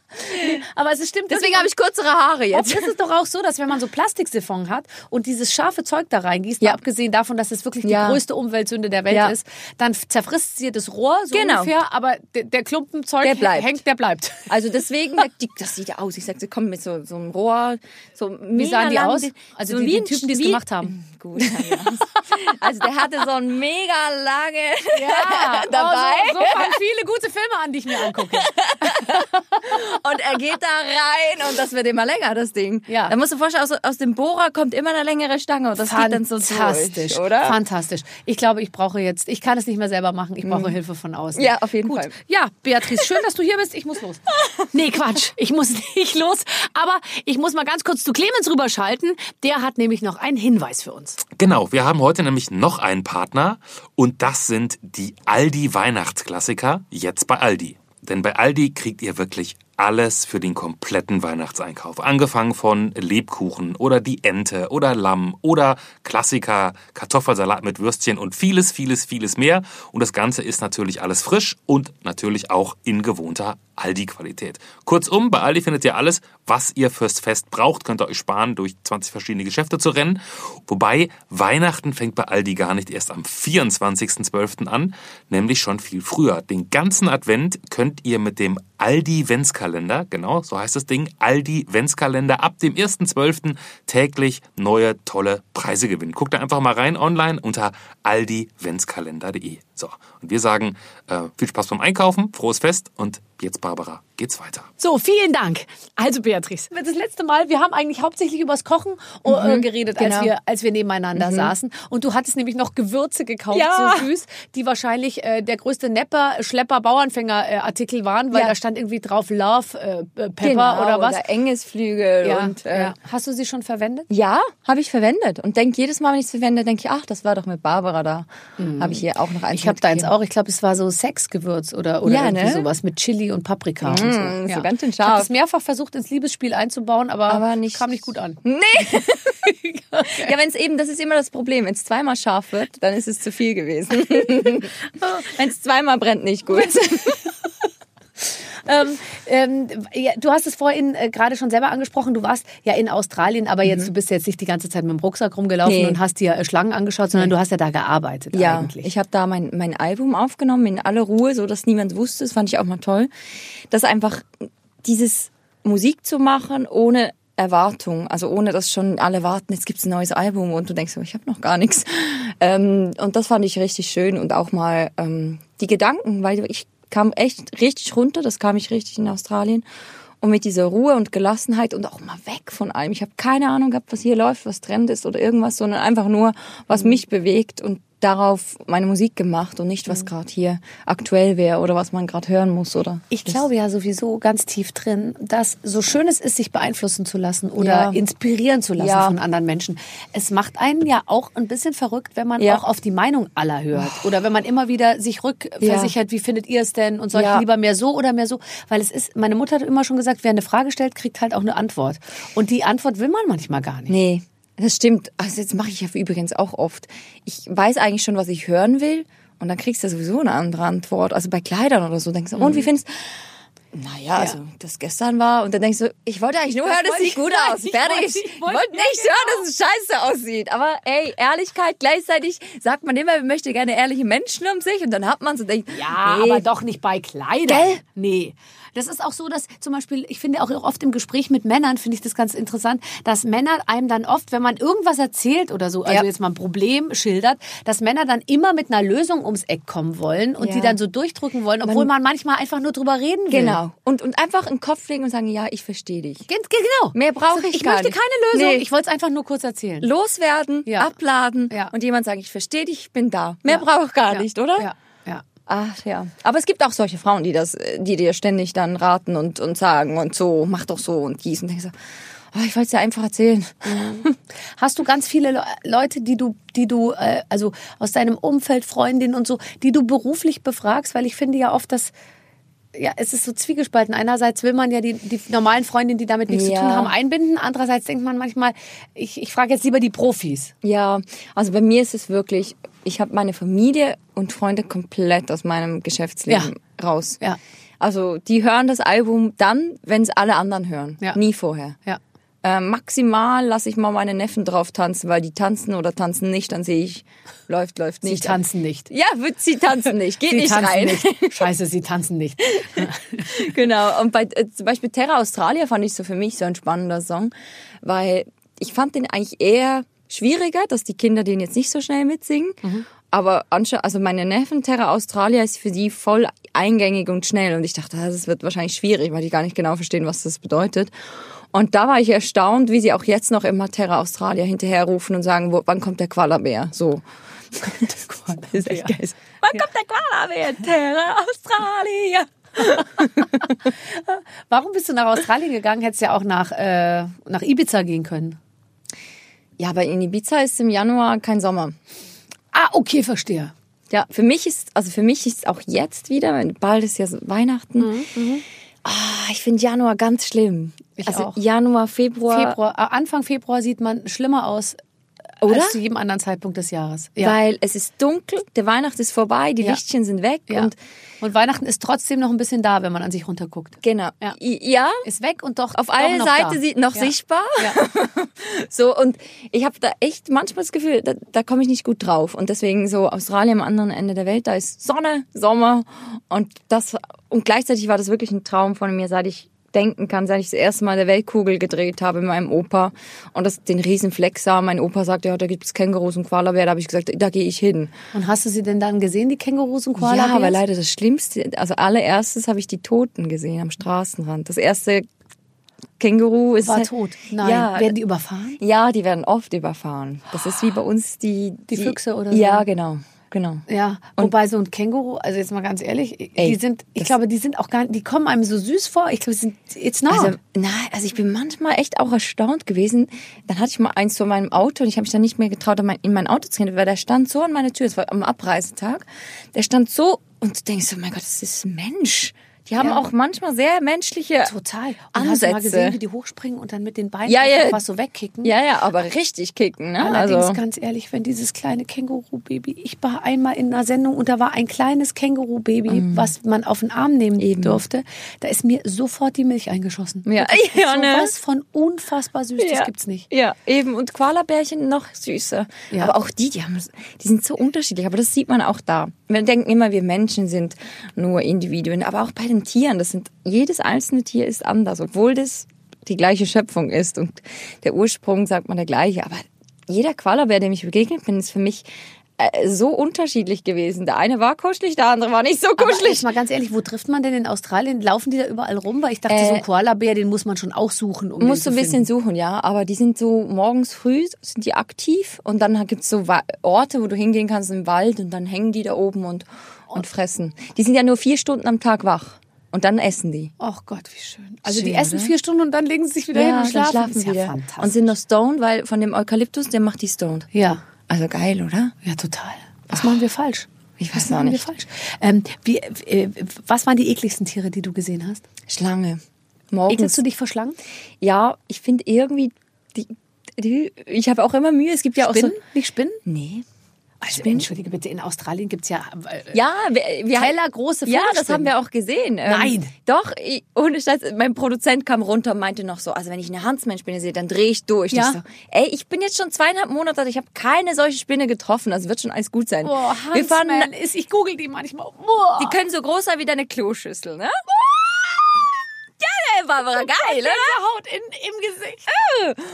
[laughs]
Aber es stimmt.
Deswegen habe ich kürzere Haare
Oft
jetzt.
ist es doch auch so, dass wenn man so Plastiksiphon hat und dieses scharfe Zeug da reingießt,
Ja.
abgesehen davon, dass es wirklich die
Ja.
größte Umweltsünde der Welt
Ja.
ist, dann zerfrisst sie das Rohr so
Genau.
ungefähr, aber der, der Klumpenzeug
Der bleibt.
hängt, der bleibt.
Also deswegen, [laughs] die- das sieht ja aus. Ich sag, sie kommen mit so, so einem Rohr, so
Wie sahen die aus? Also
so
die,
wie
die Typen, die es gemacht haben. [laughs]
Gut. Also der hatte so ein mega lange
Ja,
dabei.
Oh, so, so fangen viele gute Filme an, die ich mir angucke.
Und er geht da rein und das wird immer länger, das Ding.
Ja.
Da musst du dir vorstellen, aus, aus dem Bohrer kommt immer eine längere Stange und das geht dann so
Fantastisch,
oder?
Fantastisch. Ich glaube, ich brauche jetzt, ich kann es nicht mehr selber machen, ich brauche Hilfe von außen.
Ja, auf jeden
Gut.
Fall.
Ja, Beatrice, schön, dass du hier bist. Ich muss los. [laughs] Nee, Quatsch, ich muss nicht los. Aber ich muss mal ganz kurz zu Clemens rüberschalten. Der hat nämlich noch einen Hinweis für uns.
Genau, wir haben heute nämlich noch einen Partner und das sind die Aldi Weihnachtsklassiker jetzt bei Aldi. Denn bei Aldi kriegt ihr wirklich alles für den kompletten Weihnachtseinkauf. Angefangen von Lebkuchen oder die Ente oder Lamm oder Klassiker, Kartoffelsalat mit Würstchen und vieles, vieles, vieles mehr. Und das Ganze ist natürlich alles frisch und natürlich auch in gewohnter Aldi-Qualität. Kurzum, bei Aldi findet ihr alles, was ihr fürs Fest braucht. Könnt ihr euch sparen, durch 20 verschiedene Geschäfte zu rennen. Wobei Weihnachten fängt bei Aldi gar nicht erst am 24.12. an, nämlich schon viel früher. Den ganzen Advent könnt ihr mit dem Aldi Ventskalender, genau, so heißt das Ding, Aldi Ventskalender ab dem 1.12. täglich neue tolle Preise gewinnen. Guckt da einfach mal rein online unter aldiventskalender.de. So, und wir sagen äh, viel Spaß beim Einkaufen, frohes Fest und jetzt, Barbara, geht's weiter.
So, vielen Dank. Also Beatrice, das letzte Mal, wir haben eigentlich hauptsächlich übers Kochen äh, geredet, als,
genau.
wir, als wir nebeneinander saßen. Und du hattest nämlich noch Gewürze gekauft,
Ja.
so süß, die wahrscheinlich äh, der größte Nepper, Schlepper, Bauernfänger-Artikel waren, weil
Ja.
da stand irgendwie drauf Love äh, äh, Pepper
Genau,
oder was.
Oder Engesflügel
ja,
und äh,
ja. Hast du sie schon verwendet?
Ja, habe ich verwendet. Und denk jedes Mal, wenn ich es verwende, denke ich, ach, das war doch mit Barbara da. Habe ich hier auch noch eins
habe da eins auch. Ich glaube, es war so Sexgewürz oder, oder
Ja,
irgendwie
ne?
sowas mit Chili und Paprika und so.
Mm, so ganz schön
Ich habe
scharf.
das mehrfach versucht, ins Liebesspiel einzubauen, aber,
Aber nicht-
kam nicht gut an.
Nee. [laughs] [laughs] Ja, wenn es eben, das ist immer das Problem. Wenn es zweimal scharf wird, dann ist es zu viel gewesen. [laughs] wenn es zweimal brennt, nicht gut.
Ähm, ähm, ja, du hast es vorhin äh, gerade schon selber angesprochen. Du warst ja in Australien, aber jetzt du bist jetzt nicht die ganze Zeit mit dem Rucksack rumgelaufen
Nee.
und hast dir äh, Schlangen angeschaut, sondern du hast ja da gearbeitet
Ja,
eigentlich.
ich habe da mein, mein Album aufgenommen in aller Ruhe, so dass niemand wusste. Das fand ich auch mal toll. Dass einfach dieses Musik zu machen ohne Erwartung, also ohne dass schon alle warten, jetzt gibt's ein neues Album und du denkst, ich habe noch gar nichts. Ähm, und das fand ich richtig schön und auch mal ähm, die Gedanken, weil ich kam echt richtig runter, das kam ich richtig in Australien. Und mit dieser Ruhe und Gelassenheit und auch mal weg von allem. Ich habe keine Ahnung gehabt, was hier läuft, was Trend ist oder irgendwas, sondern einfach nur, was mich bewegt und darauf meine Musik gemacht und nicht, was gerade hier aktuell wäre oder was man gerade hören muss oder.
Ich glaube ja sowieso ganz tief drin, dass so schön es ist, sich beeinflussen zu lassen oder
Ja.
inspirieren zu lassen
Ja.
von anderen Menschen. Es macht einen ja auch ein bisschen verrückt, wenn man
Ja.
auch auf die Meinung aller hört. Oder wenn man immer wieder sich rückversichert, wie findet ihr es denn? Und soll ich lieber mehr so oder mehr so? Weil es ist, meine Mutter hat immer schon gesagt, wer eine Frage stellt, kriegt halt auch eine Antwort. Und die Antwort will man manchmal gar nicht.
Nee, das stimmt. Also jetzt mache ich ja übrigens auch oft. Ich weiß eigentlich schon, was ich hören will und dann kriegst du sowieso eine andere Antwort. Also bei Kleidern oder so denkst du, und wie findest naja, also das gestern war und dann denkst du, ich wollte eigentlich nur
Das
hören, das
wollte
sieht gut aus.
ich
Fertig.
wollte-
Ich wollte nicht hören, dass es scheiße aussieht. Aber ey, Ehrlichkeit, gleichzeitig sagt man immer, man möchte gerne ehrliche Menschen um sich und dann hat man so denkt,
Ja,
nee,
aber doch nicht bei Kleidern.
Gell?
Nee. Das ist auch so, dass zum Beispiel, ich finde auch oft im Gespräch mit Männern, finde ich das ganz interessant, dass Männer einem dann oft, wenn man irgendwas erzählt oder so, also
Ja.
jetzt mal ein Problem schildert, dass Männer dann immer mit einer Lösung ums Eck kommen wollen und
Ja.
die dann so durchdrücken wollen, obwohl man manchmal einfach nur drüber reden will.
Genau. Und, und einfach in den Kopf legen und sagen, ja, ich verstehe dich.
Gen- Genau.
Mehr brauche ich
Ich
gar
möchte
nicht.
keine Lösung.
Nee.
Ich wollte es einfach nur kurz erzählen.
Loswerden,
Ja.
abladen und jemand sagen, ich verstehe dich, ich bin da. Mehr brauche ich gar nicht, oder?
Ja.
Ach ja. Aber es gibt auch solche Frauen, die das, die dir ständig dann raten und, und sagen und so, mach doch so und dies und denkst so, oh, ich wollte es dir einfach erzählen. [laughs]
Hast du ganz viele Le Leute, die du, die du, äh, also aus deinem Umfeld, Freundinnen und so, die du beruflich befragst? Weil ich finde ja oft, dass ja, es ist so zwiegespalten. Einerseits will man ja die, die normalen Freundinnen, die damit nichts zu
Ja.
tun haben, einbinden. Andererseits denkt man manchmal, ich, ich frage jetzt lieber die Profis.
Ja, also bei mir ist es wirklich, ich habe meine Familie und Freunde komplett aus meinem Geschäftsleben raus.
Ja.
Also die hören das Album dann, wenn es alle anderen hören.
Ja.
Nie vorher.
Ja.
Äh, maximal lasse ich mal meine Neffen drauf tanzen, weil die tanzen oder tanzen nicht, dann sehe ich, läuft, läuft
Sie
nicht.
tanzen nicht.
Ja, wird sie tanzen nicht, geht
Sie
nicht rein.
nicht. [laughs] Scheiße, sie tanzen nicht. [laughs]
genau. Und bei äh, zum Beispiel Terra Australia fand ich so für mich so ein spannender Song, weil ich fand den eigentlich eher schwieriger, dass die Kinder den jetzt nicht so schnell mitsingen. Aber anscha also meine Neffen Terra Australia ist für die voll eingängig und schnell. Und ich dachte, das wird wahrscheinlich schwierig, weil die gar nicht genau verstehen, was das bedeutet. Und da war ich erstaunt, wie sie auch jetzt noch immer Terra Australia hinterherrufen und sagen, wo, wann kommt der Koalabär? So. [laughs] Das ist echt geil. Wann kommt der Koalabär? Terra Australia. [laughs]
Warum bist du nach Australien gegangen? Hättest ja auch nach, äh, nach Ibiza gehen können.
Ja, aber in Ibiza ist im Januar kein Sommer.
Ah, okay, verstehe.
Ja, für mich ist, also für mich ist auch jetzt wieder, bald ist ja Weihnachten. Ah, ich finde Januar ganz schlimm.
Ich
also
auch.
Januar, Februar,
Februar, äh, Anfang Februar sieht man schlimmer aus
Oder?
als zu jedem anderen Zeitpunkt des Jahres. Ja.
weil es ist dunkel, der Weihnacht ist vorbei, die
Ja.
Lichtchen sind weg
ja.
und
Und Weihnachten ist trotzdem noch ein bisschen da, wenn man an sich runterguckt.
genau.
Ja.
Ja
Ist weg und doch
auf
doch
einer
noch
Seite
da.
sieht noch sichtbar.
Ja. [laughs]
So, und ich habe da echt manchmal das Gefühl, da, da komme ich nicht gut drauf. Und deswegen so Australien am anderen Ende der Welt, da ist Sonne, Sommer und das und gleichzeitig war das wirklich ein Traum von mir, seit ich denken kann, seit ich das erste Mal der Weltkugel gedreht habe mit meinem Opa und das den riesen Fleck sah. Mein Opa sagte, ja, da gibt es Kängurus und Koalabär. Da habe ich gesagt, da gehe ich hin.
Und hast du sie denn dann gesehen, die Kängurus und Koala?
Ja, aber leider das Schlimmste, also allererstes habe ich die Toten gesehen am Straßenrand. Das erste Känguru ist
war
halt-
tot. Nein.
Ja,
Werden die überfahren?
ja, die werden oft überfahren. Das ist wie bei uns die
Die Füchse oder so?
Ja, genau, genau.
Ja, wobei so ein Känguru, also jetzt mal ganz ehrlich, die
Ey,
sind, ich glaube, die sind auch gar nicht, die kommen einem so süß vor. Ich glaube, die sind, it's not.
Also, nein, also ich bin manchmal echt auch erstaunt gewesen. Dann hatte ich mal eins vor meinem Auto und ich habe mich dann nicht mehr getraut, in mein- in mein Auto zu gehen, weil der stand so an meiner Tür. Es war am Abreisetag. Der stand so und du denkst so, mein Gott, das ist ein Mensch. Die haben
Ja.
auch manchmal sehr menschliche
Total. Und hast du mal
Ansätze.
gesehen, wie die hochspringen und dann mit den Beinen
Ja, ja.
was so wegkicken?
Ja, ja, aber richtig kicken, ne?
Allerdings
also,
ganz ehrlich, wenn dieses kleine Känguru-Baby, ich war einmal in einer Sendung und da war ein kleines Känguru-Baby, was man auf den Arm nehmen
Mhm. Eben.
durfte, da ist mir sofort die Milch eingeschossen.
Ja. [laughs] Ja, ne?
Sowas von unfassbar süß, das gibt's nicht.
Ja, eben. Und Koalabärchen noch süßer.
Ja.
Aber auch die, die haben, die sind so unterschiedlich. Aber das sieht man auch da. Wir denken immer, wir Menschen sind nur Individuen. Aber auch bei den Tieren, das sind, jedes einzelne Tier ist anders, obwohl das die gleiche Schöpfung ist. Und der Ursprung sagt man der gleiche. Aber jeder Koalabär, dem ich begegnet bin, ist für mich so unterschiedlich gewesen. Der eine war kuschelig, der andere war nicht so
Aber
kuschelig.
jetzt mal ganz ehrlich, wo trifft man denn in Australien? Laufen die da überall rum? Weil ich dachte, so ein
Äh,
Koalabär, den muss man schon auch suchen, um
musst du ein bisschen suchen, ja. Aber die sind so morgens früh sind die aktiv und dann gibt's so Wa- Orte, wo du hingehen kannst im Wald und dann hängen die da oben und, und fressen. Die sind ja nur vier Stunden am Tag wach und dann essen die.
Ach Gott, wie schön. Also die
Schön,
essen
oder?
vier Stunden und dann legen sie sich wieder hin und
dann
schlafen.
schlafen
ist ja
wieder.
fantastisch.
Und sind noch stoned, weil von dem Eukalyptus, der macht die stoned.
ja,
Also geil, oder?
ja, total. Was machen wir falsch?
Ich weiß
Was
auch
machen wir
nicht.
falsch? Ähm, wie, äh, was waren die ekligsten Tiere, die du gesehen hast?
Schlange. Morgens.
Ekelst du dich vor Schlangen?
Ja, ich finde irgendwie die, die ich habe auch immer Mühe. Es gibt ja auch
Spinnen?
so
Nicht Spinnen?
Nee.
Also, entschuldige bitte, in Australien gibt's ja, äh,
Ja, wir, wir
tellergroße
Ja, das haben wir auch gesehen. Ähm,
Nein.
Doch, ich, ohne Scheiß, mein Produzent kam runter und meinte noch so, also wenn ich eine Huntsman-Spinne sehe, dann drehe ich durch.
Ja.
Ich so, ey, ich bin jetzt schon zweieinhalb Monate, ich habe keine solche Spinne getroffen, also wird schon alles gut sein.
Boah,
wir fahren,
Huntsman ist, ich google die manchmal. Boah.
die können so groß sein wie deine Kloschüssel, ne? Ja, Barbara, [laughs] geil?
Haut in, im Gesicht.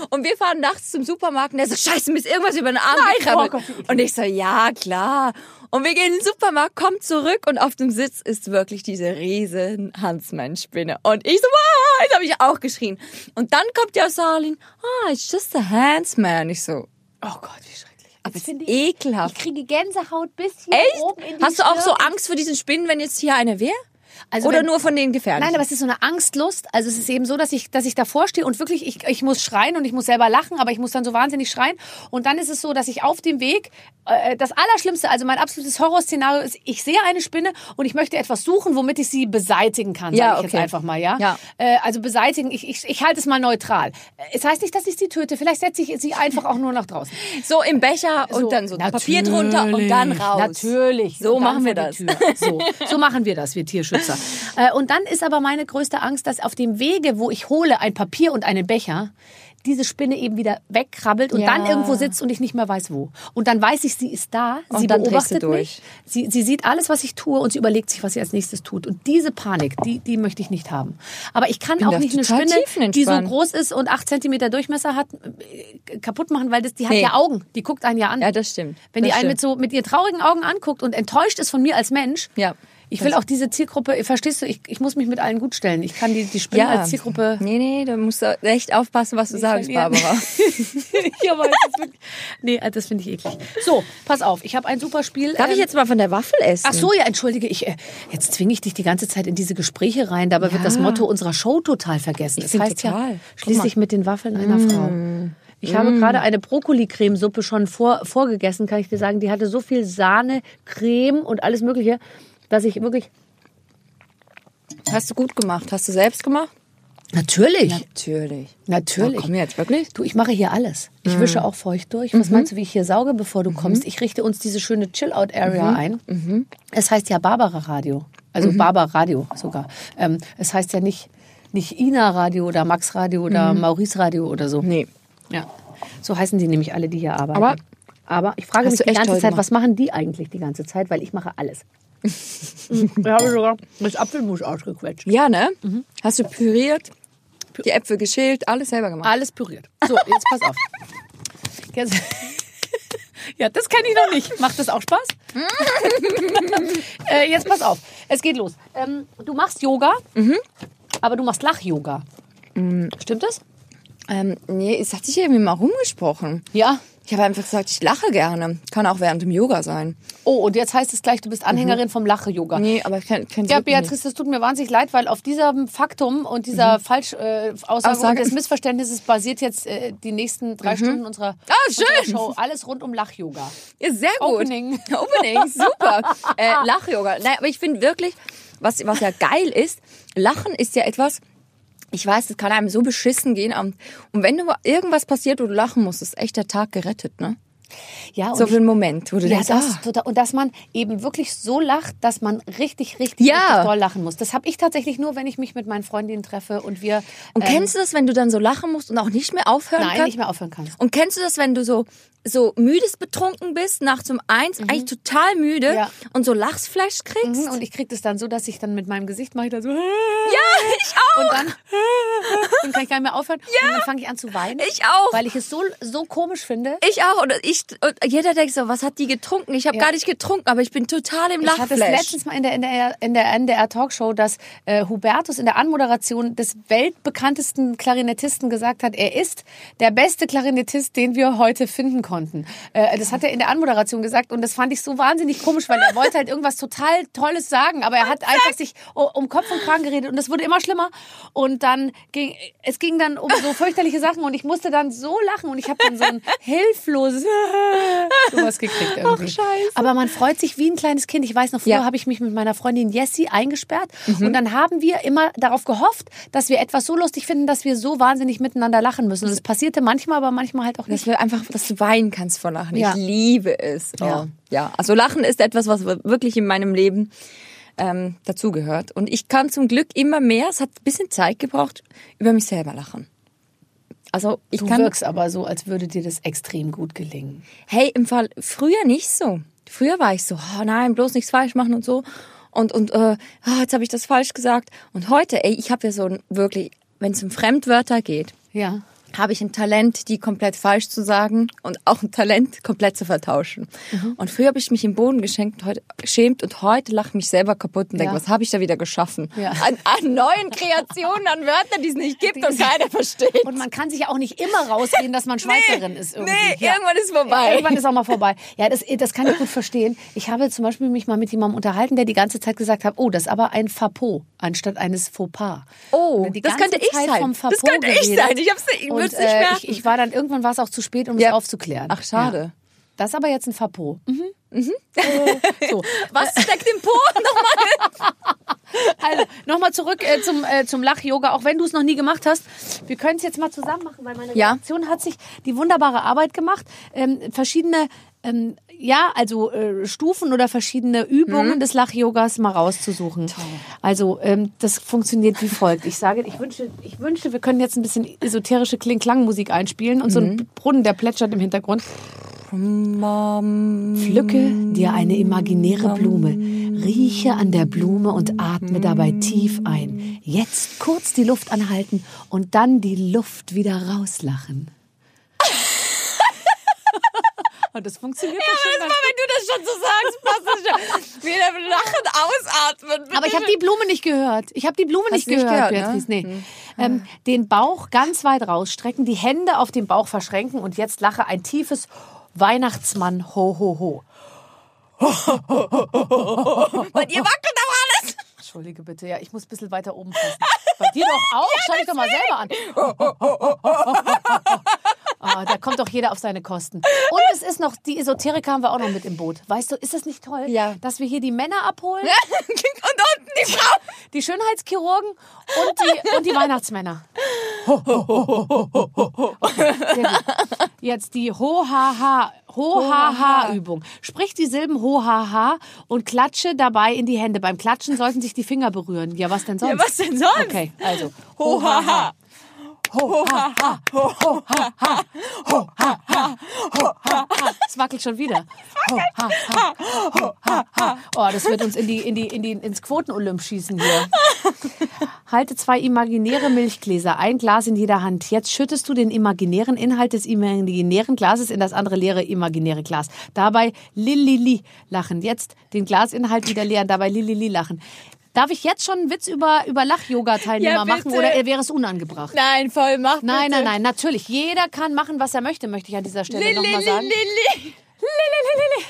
Und wir fahren nachts zum Supermarkt und der so, scheiße, mir ist irgendwas über den Arm
Nein,
gekrabbelt.
oh Gott, eklig.
und ich so, ja, klar. Und wir gehen in den Supermarkt, kommen zurück und auf dem Sitz ist wirklich diese riesen Huntsman-Spinne. Und ich so, wow, jetzt habe ich auch geschrien. Und dann kommt die Australien, ah, it's just a Huntsman. Ich so,
Oh Gott, wie schrecklich.
aber
Jetzt
ist
finde ich,
ekelhaft.
ich kriege Gänsehaut bis hier
Echt?
oben in die
Hast du auch so
Stirn.
Angst vor diesen Spinnen, wenn jetzt hier eine wäre?
Also
Oder
wenn-
nur von den gefährlichen?
Nein, aber es ist so eine Angstlust. Also es ist eben so, dass ich, dass ich davor stehe und wirklich, ich, ich muss schreien und ich muss selber lachen, aber ich muss dann so wahnsinnig schreien. Und dann ist es so, dass ich auf dem Weg, äh, das Allerschlimmste, also mein absolutes Horrorszenario ist, ich sehe eine Spinne und ich möchte etwas suchen, womit ich sie beseitigen kann,
Ja,
sage ich
okay.
jetzt einfach mal, ja?
Ja.
Äh, also beseitigen, ich, ich, ich halte es mal neutral. Es heißt nicht, dass ich sie töte, vielleicht setze ich sie einfach auch nur nach draußen. [laughs]
so im Becher und dann so Papier drunter und dann raus.
Natürlich.
So machen wir das.
So, so machen wir das, wir [laughs] Tierschützer. Äh, und dann ist aber meine größte Angst, dass auf dem Wege, wo ich hole ein Papier und einen Becher, diese Spinne eben wieder wegkrabbelt und
Ja.
dann irgendwo sitzt und ich nicht mehr weiß wo. Und dann weiß ich, sie ist da,
Und
sie beobachtet mich, sie, sie sieht alles, was ich tue und sie überlegt sich, was sie als nächstes tut. Und diese Panik, die, die möchte ich nicht haben. Aber ich kann
bin
auch nicht eine Spinne, die so groß ist und acht Zentimeter Durchmesser hat, äh, kaputt machen, weil das, die hat
Nee.
ja Augen, die guckt einen ja an.
Ja, das stimmt.
Wenn die
Das
einen mit so mit ihren traurigen Augen anguckt und enttäuscht ist von mir als Mensch,
Ja.
Ich will auch diese Zielgruppe, verstehst du, ich, ich muss mich mit allen gut stellen. Ich kann die, die Spinnen als Zielgruppe.
Nee, nee, da musst du echt aufpassen, was du sagst,
verlieren.
Barbara. [laughs]
ja, weil das wirklich, nee, das finde ich eklig. So, pass auf, ich habe ein super Spiel.
Darf ich
ähm,
jetzt mal von der Waffel essen?
Ach so, ja, entschuldige, ich, äh, jetzt zwinge ich dich die ganze Zeit in diese Gespräche rein. Dabei wird
Ja.
das Motto unserer Show total vergessen. Das
find
heißt ja,
total. Guck
schließlich mit den Waffeln einer Frau. Ich habe gerade eine Brokkoli-Cremesuppe schon vor, vorgegessen, kann ich dir sagen. Die hatte so viel Sahne, Creme und alles Mögliche, dass ich wirklich.
Hast du gut gemacht? Hast du selbst gemacht?
Natürlich.
Natürlich.
Natürlich.
Na, komm jetzt, wirklich?
Du, ich mache hier alles. Ich wische auch feucht durch. Was meinst du, wie ich hier sauge, bevor du kommst? Ich richte uns diese schöne Chill-Out-Area ein. Es heißt ja Barbara Radio. Also Barbara Radio sogar. Ähm, es heißt ja nicht, nicht Ina Radio oder Max Radio oder Maurice Radio oder so.
Nee.
Ja. So heißen die nämlich alle, die hier arbeiten.
Aber-
Aber ich frage mich die ganze Zeit,
gemacht.
was machen die eigentlich die ganze Zeit? Weil ich mache alles. Ich habe sogar das Apfelmus ausgequetscht.
Ja, ne? Hast du püriert, die Äpfel geschält, alles selber gemacht?
Alles püriert. So, jetzt pass auf. Jetzt, [laughs] ja, das kenne ich noch nicht. Macht das auch Spaß? [laughs] äh, jetzt pass auf. Es geht los. Ähm, du machst Yoga, aber du machst Lach-Yoga. Stimmt das?
Ähm, nee, es hat sich irgendwie mal rumgesprochen.
Ja.
Ich habe einfach gesagt, ich lache gerne. Kann auch während dem Yoga sein.
Oh, und jetzt heißt es gleich, du bist Anhängerin vom Lache-Yoga.
Nee, aber ich kenn, kenn
Ja,
wirklich nicht.
Beatrice, das tut mir wahnsinnig leid, weil auf diesem Faktum und dieser Falschaussage äh, Aussage des Missverständnisses basiert jetzt äh, die nächsten drei Stunden unserer,
Ah, schön.
unserer Show. Alles rund um Lach-Yoga.
Ja, sehr gut.
Opening. [laughs]
Opening, super. [laughs] äh, Lach-Yoga. Naja, aber ich finde wirklich, was, was ja geil ist, Lachen ist ja etwas, ich weiß, das kann einem so beschissen gehen. Und wenn du irgendwas passiert, wo du lachen musst, ist echt der Tag gerettet, ne?
Ja, und
So für einen Moment, wo du
Ja,
denkst,
das,
ah,
und dass man eben wirklich so lacht, dass man richtig, richtig,
Ja.
richtig doll lachen muss. Das habe ich tatsächlich nur, wenn ich mich mit meinen Freundinnen treffe und wir
Und
ähm,
kennst du das, wenn du dann so lachen musst und auch nicht mehr aufhören
nein,
kannst?
nicht mehr aufhören kannst.
Und kennst du das, wenn du so so müdes betrunken bist, nachts um eins, eigentlich total müde
Mhm. Ja.
und so Lachsflash kriegst?
Mhm, Und ich kriege das dann so, dass ich dann mit meinem Gesicht mache ich da so. Ja,
ich auch.
Und dann, dann kann ich gar nicht mehr aufhören. Und dann fange ich an zu weinen.
Ich auch.
Weil ich es so, so komisch finde.
Ich auch. Und, ich, und jeder denkt so, was hat die getrunken? Ich habe
Ja.
gar nicht getrunken, aber ich bin total im
Ich hatte es
Lachflash.
letztens mal in der, in der, in der NDR Talkshow, dass äh, Hubertus in der Anmoderation des weltbekanntesten Klarinettisten gesagt hat, er ist der beste Klarinettist, den wir heute finden konnten. Äh, das hat er in der Anmoderation gesagt und das fand ich so wahnsinnig komisch, weil er wollte halt irgendwas total Tolles sagen, aber er hat einfach sich um Kopf und Kragen geredet und es wurde immer schlimmer und dann ging, es ging dann um so fürchterliche Sachen und ich musste dann so lachen und ich habe dann so ein hilfloses [laughs] sowas gekriegt irgendwie.
scheiße.
Aber man freut sich wie ein kleines Kind. Ich weiß noch, früher
Ja.
habe ich mich mit meiner Freundin Jessie eingesperrt und dann haben wir immer darauf gehofft, dass wir etwas so lustig finden, dass wir so wahnsinnig miteinander lachen müssen. Und es passierte manchmal, aber manchmal halt auch nicht.
Dass wir einfach, dass du weinen kannst vor Lachen.
Ja.
Ich liebe es. Oh.
Ja.
ja. Also Lachen ist etwas, was wirklich in meinem Leben ähm, dazugehört. Und ich kann zum Glück immer mehr, es hat ein bisschen Zeit gebraucht, über mich selber lachen. Also ich
Du
kann.
wirkst aber so, als würde dir das extrem gut gelingen.
Hey, im Fall früher nicht so. Früher war ich so, oh nein, bloß nichts falsch machen und so. Und und äh, ah, jetzt habe ich das falsch gesagt. Und heute, ey, ich habe ja so ein wirklich, wenn es um Fremdwörter geht,
Ja.
Habe ich ein Talent, die komplett falsch zu sagen und auch ein Talent, komplett zu vertauschen.
Mhm.
Und früher habe ich mich im Boden geschenkt, heute, geschämt und heute lache ich mich selber kaputt und denke,
Ja.
was habe ich da wieder geschaffen?
Ja.
An, an neuen Kreationen, an Wörtern, die es nicht gibt und keiner versteht.
Und man kann sich ja auch nicht immer rausreden, dass man Schweizerin ist. Irgendwie.
nee,
ja.
irgendwann ist vorbei.
Irgendwann ist auch mal vorbei. Ja, das, das kann ich gut verstehen. Ich habe zum Beispiel mich mal mit jemandem unterhalten, der die ganze Zeit gesagt hat, oh, das ist aber ein Fapot anstatt eines Fauxpas.
Oh,
die
das
ganze
könnte ich sein. Das könnte ich sein. Ich nicht- ich
Und, äh, ich, ich war dann irgendwann war es auch zu spät, um
Ja.
es aufzuklären.
Ach, schade.
Ja. Das ist aber jetzt ein Fapot. Mhm. [laughs] so,
Was steckt im Po? [laughs] Nochmal.
also nochmal zurück äh, zum, äh, zum Lach-Yoga, auch wenn du es noch nie gemacht hast. Wir können es jetzt mal zusammen machen, weil meine
Ja.
Redaktion hat sich die wunderbare Arbeit gemacht, ähm, verschiedene ähm, ja, also äh, Stufen oder verschiedene Übungen
Mhm.
des Lach-Yogas mal rauszusuchen. Also ähm, das funktioniert wie folgt. Ich sage, ich wünsche, ich wünsche, wir können jetzt ein bisschen esoterische Kling-Klang-Musik einspielen und so
Mhm.
ein Brunnen, der plätschert im Hintergrund. Pflücke dir eine imaginäre Blume, rieche an der Blume und atme dabei tief ein. Jetzt kurz die Luft anhalten und dann die Luft wieder rauslachen. Und das funktioniert
Ja,
schon
aber mal, wenn du das schon so sagst, passt das schon. Wieder lachen, ausatmen.
Aber ich habe die Blume nicht gehört. Ich habe die Blume nicht
nicht
gehört,
gehört, ne?
Nee. Ähm, den Bauch ganz weit rausstrecken, die Hände auf den Bauch verschränken und jetzt lache ein tiefes Weihnachtsmann ho ho ho.
Bei dir wackelt auch alles.
Entschuldige bitte, ja, ich muss ein bisschen weiter oben fassen. Bei dir doch [laughs] auch? Schau dich doch mal selber an. [laughs] Ah, da kommt doch jeder auf seine Kosten. Und es ist noch, die Esoteriker haben wir auch noch mit im Boot. Weißt du, ist das nicht toll,
Ja.
dass wir hier die Männer abholen,
Und [laughs] unten die Frau.
die Schönheitschirurgen und die, und die Weihnachtsmänner? Okay, sehr gut. Jetzt die Ho-Ha-Ha. Ho-Ha-Ha-Übung. Sprich die Silben Ho-Ha-Ha und klatsche dabei in die Hände. Beim Klatschen sollten sich die Finger berühren. Ja, was denn sonst?
Ja, was denn sonst?
Okay, also.
Ho-Ha-Ha.
Ho-Ha-Ha. Ho-Ha-Ha. Ho-Ha-Ha. Ho-Ha-Ha. Es wackelt schon wieder. Ho-Ha-Ha. Ho-Ha-Ha. Oh, das wird uns in die, in die, in die, ins Quoten-Olymp schießen hier. [laughs] Halte zwei imaginäre Milchgläser, ein Glas in jeder Hand. Jetzt schüttest du den imaginären Inhalt des imaginären Glases in das andere leere imaginäre Glas. Dabei lilili lachen. Jetzt den Glasinhalt wieder leeren, dabei lilili lachen. Darf ich jetzt schon einen Witz über, über Lach-Yoga-Teilnehmer
Ja,
machen oder wäre es unangebracht?
Nein, voll, mach
Nein,
bitte.
nein, nein, natürlich. Jeder kann machen, was er möchte, möchte ich an dieser Stelle
Lili,
nochmal
Lili,
sagen.
Lili. Lili,
Lu, lu, lu.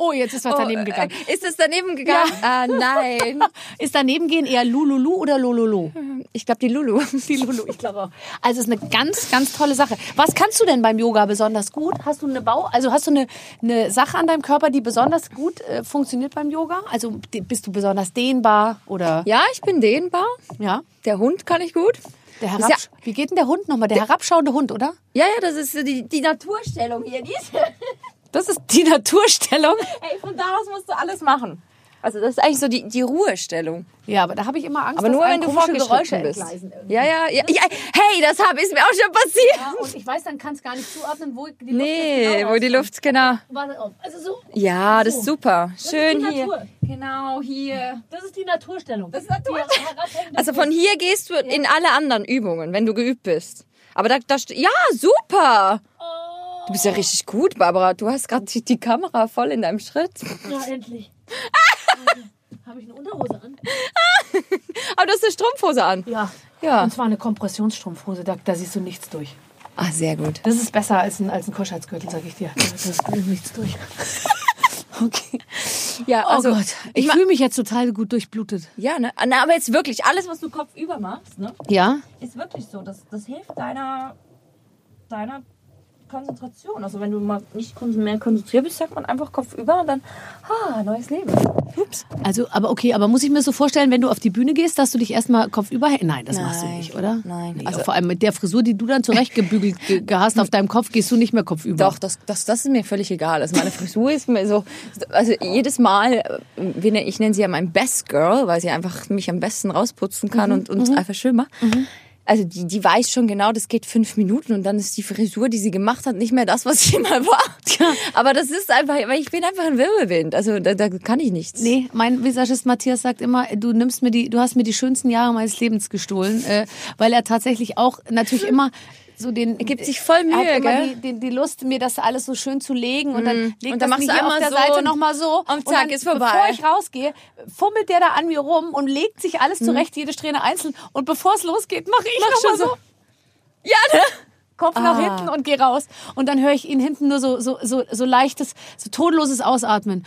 Oh, jetzt ist was daneben gegangen.
Ist es daneben gegangen? Ah, nein. [laughs]
Ist daneben gehen eher Lululu oder Lololo?
Ich glaube, die Lulu. [laughs]
Die Lulu, ich glaube auch. Also es ist eine ganz, ganz tolle Sache. Was kannst du denn beim Yoga besonders gut? Hast du eine Bau, also hast du eine, eine Sache an deinem Körper, die besonders gut äh, funktioniert beim Yoga? Also die- bist du besonders dehnbar oder
Ja, ich bin dehnbar.
ja?
Der Hund kann ich gut.
Der
Ist
herab, Wie geht denn der Hund nochmal? Der herabschauende Hund, oder?
Ja, ja, das ist die, die Naturstellung hier. Diese. [laughs]
Das ist die [laughs] Naturstellung.
Hey, von da aus musst du alles machen. Also das ist eigentlich so die, die Ruhestellung.
Ja, aber da habe ich immer Angst,
Aber nur wenn du
Geräusche
vorgeschritten bist. Ja, ja, ja. ja. Hey, das hab, ist mir auch schon passiert.
Ja, und ich weiß, dann kannst gar nicht zuordnen, wo die Luft
Nee,
genau
wo die. Luft, genau.
Warte auf. Also so.
Ja, das ist
So.
super.
ist
Schön
die
hier.
Natur.
Genau, hier.
Das ist die Naturstellung. Das
ist Natur- Also von hier gehst du in alle anderen Übungen, wenn du geübt bist. Aber da, da ja, super. Du bist ja richtig gut, Barbara. Du hast gerade die, die Kamera voll in deinem Schritt.
Ja, endlich. [laughs] Habe ich eine Unterhose an?
Aber du hast eine Strumpfhose an.
Ja.
Ja.
Und zwar eine Kompressionsstrumpfhose, da, da siehst du nichts durch.
Ah, sehr gut.
Das ist besser als ein, als ein Kuschheitsgürtel, sag ich dir. Da da ist nichts durch. [laughs] Okay.
Ja,
Oh
also
Gott, ich,
ich
fühle mich jetzt total gut durchblutet.
ja, ne? Na, aber jetzt wirklich alles, was du kopfüber machst, ne,
Ja?
ist wirklich so. Das, das hilft deiner deiner Konzentration. Also wenn du mal nicht mehr konzentriert bist, sagt man einfach kopfüber und dann, ah, neues Leben. Ups.
Also, aber okay, aber muss ich mir so vorstellen, wenn du auf die Bühne gehst, dass du dich erstmal kopfüber... Nein, das machst du
Nein,
nicht, oder?
nein.
Nee,
Also-
vor allem mit der Frisur, die du dann zurechtgebügelt [laughs] ge ge- hast auf deinem Kopf, gehst du nicht mehr kopfüber.
Doch, das, das, das ist mir völlig egal. Also meine Frisur ist mir so, also jedes Mal, äh, ne- ich nenne sie ja mein Best Girl, weil sie einfach mich am besten rausputzen kann und, und einfach schön macht. Also die, die weiß schon genau, das geht fünf Minuten und dann ist die Frisur, die sie gemacht hat, nicht mehr das, was sie [laughs] mal war. Aber das ist einfach, weil ich bin einfach ein Wirbelwind. Also da, da kann ich nichts.
Nee, mein Visagist Matthias sagt immer, du nimmst mir die, du hast mir die schönsten Jahre meines Lebens gestohlen, äh, weil er tatsächlich auch natürlich immer so den.
Er gibt sich voll
er hat
Mühe,
immer
gell?
die, die, die Lust, mir das alles so schön zu legen und dann legt
Und dann
das
machst
mir
du
hier auf der
so
Seite
und-
nochmal so
und zack,
dann,
ist vorbei.
Bevor ich rausgehe, fummelt der da an mir rum und legt sich alles zurecht, jede Strähne einzeln und bevor es losgeht, mache ich
Mach
noch mal
schon
so.
so. Ja, ne?
Kopf nach hinten und geh raus. Und dann höre ich ihn hinten nur so, so, so, so leichtes, so tonloses Ausatmen.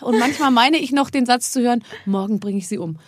Und manchmal meine ich noch den Satz zu hören, morgen bringe ich sie um.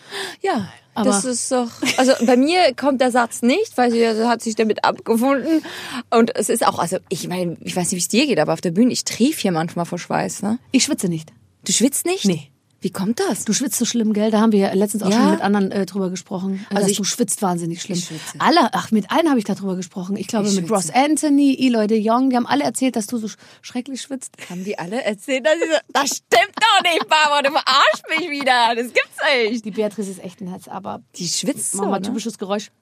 Ja,
Aber-
das ist doch. Also bei mir kommt der Satz nicht, weil sie also hat sich damit abgefunden. Und es ist auch, also ich meine, ich weiß nicht, wie es dir geht, aber auf der Bühne, ich trief hier manchmal vor Schweiß. Ne?
Ich schwitze nicht.
Du schwitzt nicht?
Nee.
Wie kommt das?
Du schwitzt so schlimm, gell? Da haben wir ja letztens auch
Ja.
schon mit anderen äh, drüber gesprochen. Also dass
ich-
du schwitzt wahnsinnig schlimm.
Ich schwitze.
Alle, ach, mit allen habe ich darüber gesprochen. Ich glaube
Ich
mit. Ross Anthony, Eloy de Jong, die haben alle erzählt, dass du so sch schrecklich schwitzt.
Haben die alle erzählt, dass ich so, das stimmt doch nicht, Barbara, du verarschst mich wieder. Das gibt's nicht.
Die Beatrice ist echt ein Herz, aber
Die schwitzt so,
mach mal
ne?
typisches Geräusch. [laughs]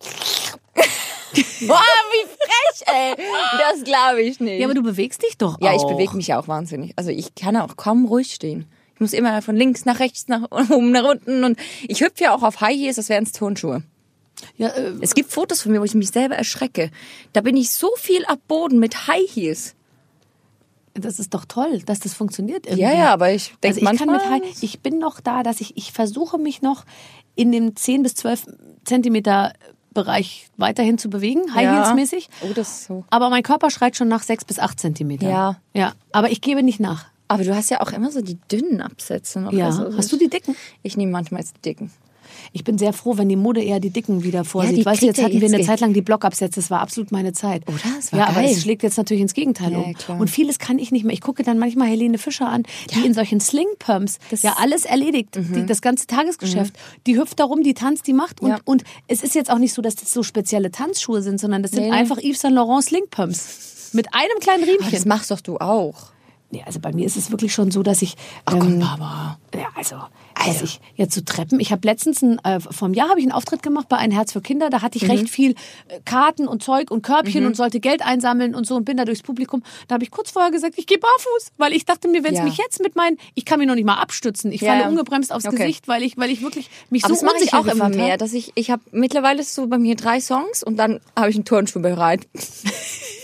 Boah, wie frech, ey. Das glaube ich nicht.
Ja, aber du bewegst dich doch
Ja, ich
auch.
bewege mich ja auch wahnsinnig. Also ich kann auch kaum ruhig stehen. Ich muss immer von links nach rechts, nach oben, nach unten. Und ich hüpfe ja auch auf High Heels, das wären Turnschuhe.
Ja, äh,
Es gibt Fotos von mir, wo ich mich selber erschrecke. Da bin ich so viel ab Boden mit High Heels.
das ist doch toll, dass das funktioniert irgendwie.
Ja, ja, aber ich denke
also ich kann
manchmal...
mit High, ich bin noch da, dass ich, ich versuche mich noch in dem 10 bis 12 Zentimeter Bereich weiterhin zu bewegen, High. Heels mäßig.
Oh, das ist so.
Aber mein Körper schreit schon nach 6 bis 8 Zentimeter.
Ja.
Ja, aber ich gebe nicht nach.
Aber du hast ja auch immer so die dünnen Absätze noch.
Ja.
Also
Hast du die dicken?
Ich nehme manchmal jetzt die dicken.
Ich bin sehr froh, wenn die Mode eher die Dicken wieder vorsieht.
die
weißt du, jetzt
ja
hatten wir
jetzt
eine
ge-
Zeit lang die Blockabsätze. Das war absolut meine Zeit.
Oder? Das war
ja, aber
geil.
es schlägt jetzt natürlich ins Gegenteil
Ja,
um.
klar.
Und vieles kann ich nicht mehr. Ich gucke dann manchmal Helene Fischer an, die in solchen Sling-Pumps ja alles erledigt. Die, das ganze Tagesgeschäft. Die hüpft darum, die tanzt, die macht. Und,
Ja.
und es ist jetzt auch nicht so, dass das so spezielle Tanzschuhe sind, sondern das sind
Nee,
einfach Yves Saint Laurent Sling-Pumps. Mit einem kleinen
Aber
Riemchen.
das machst doch du auch.
Nee, also bei mir ist es wirklich schon so, dass ich.
Ach komm,
ähm,
Barbara.
Ja, also, dass ich jetzt so Treppen. Ich habe letztens ein, äh, vom Jahr habe ich einen Auftritt gemacht bei Ein Herz für Kinder. Da hatte ich recht viel äh, Karten und Zeug und Körbchen und sollte Geld einsammeln und so und bin da durchs Publikum. Da habe ich kurz vorher gesagt, ich gehe barfuß, weil ich dachte mir, wenn es
Ja.
mich jetzt mit meinen, ich kann mich noch nicht mal abstützen. Ich
Ja,
falle ungebremst aufs
Okay.
Gesicht, weil ich, weil ich wirklich mich
Aber
so
das mache ich auch immer mehr, dass ich, ich habe mittlerweile so bei mir drei Songs und dann habe ich einen Turnschuh bereit. [laughs]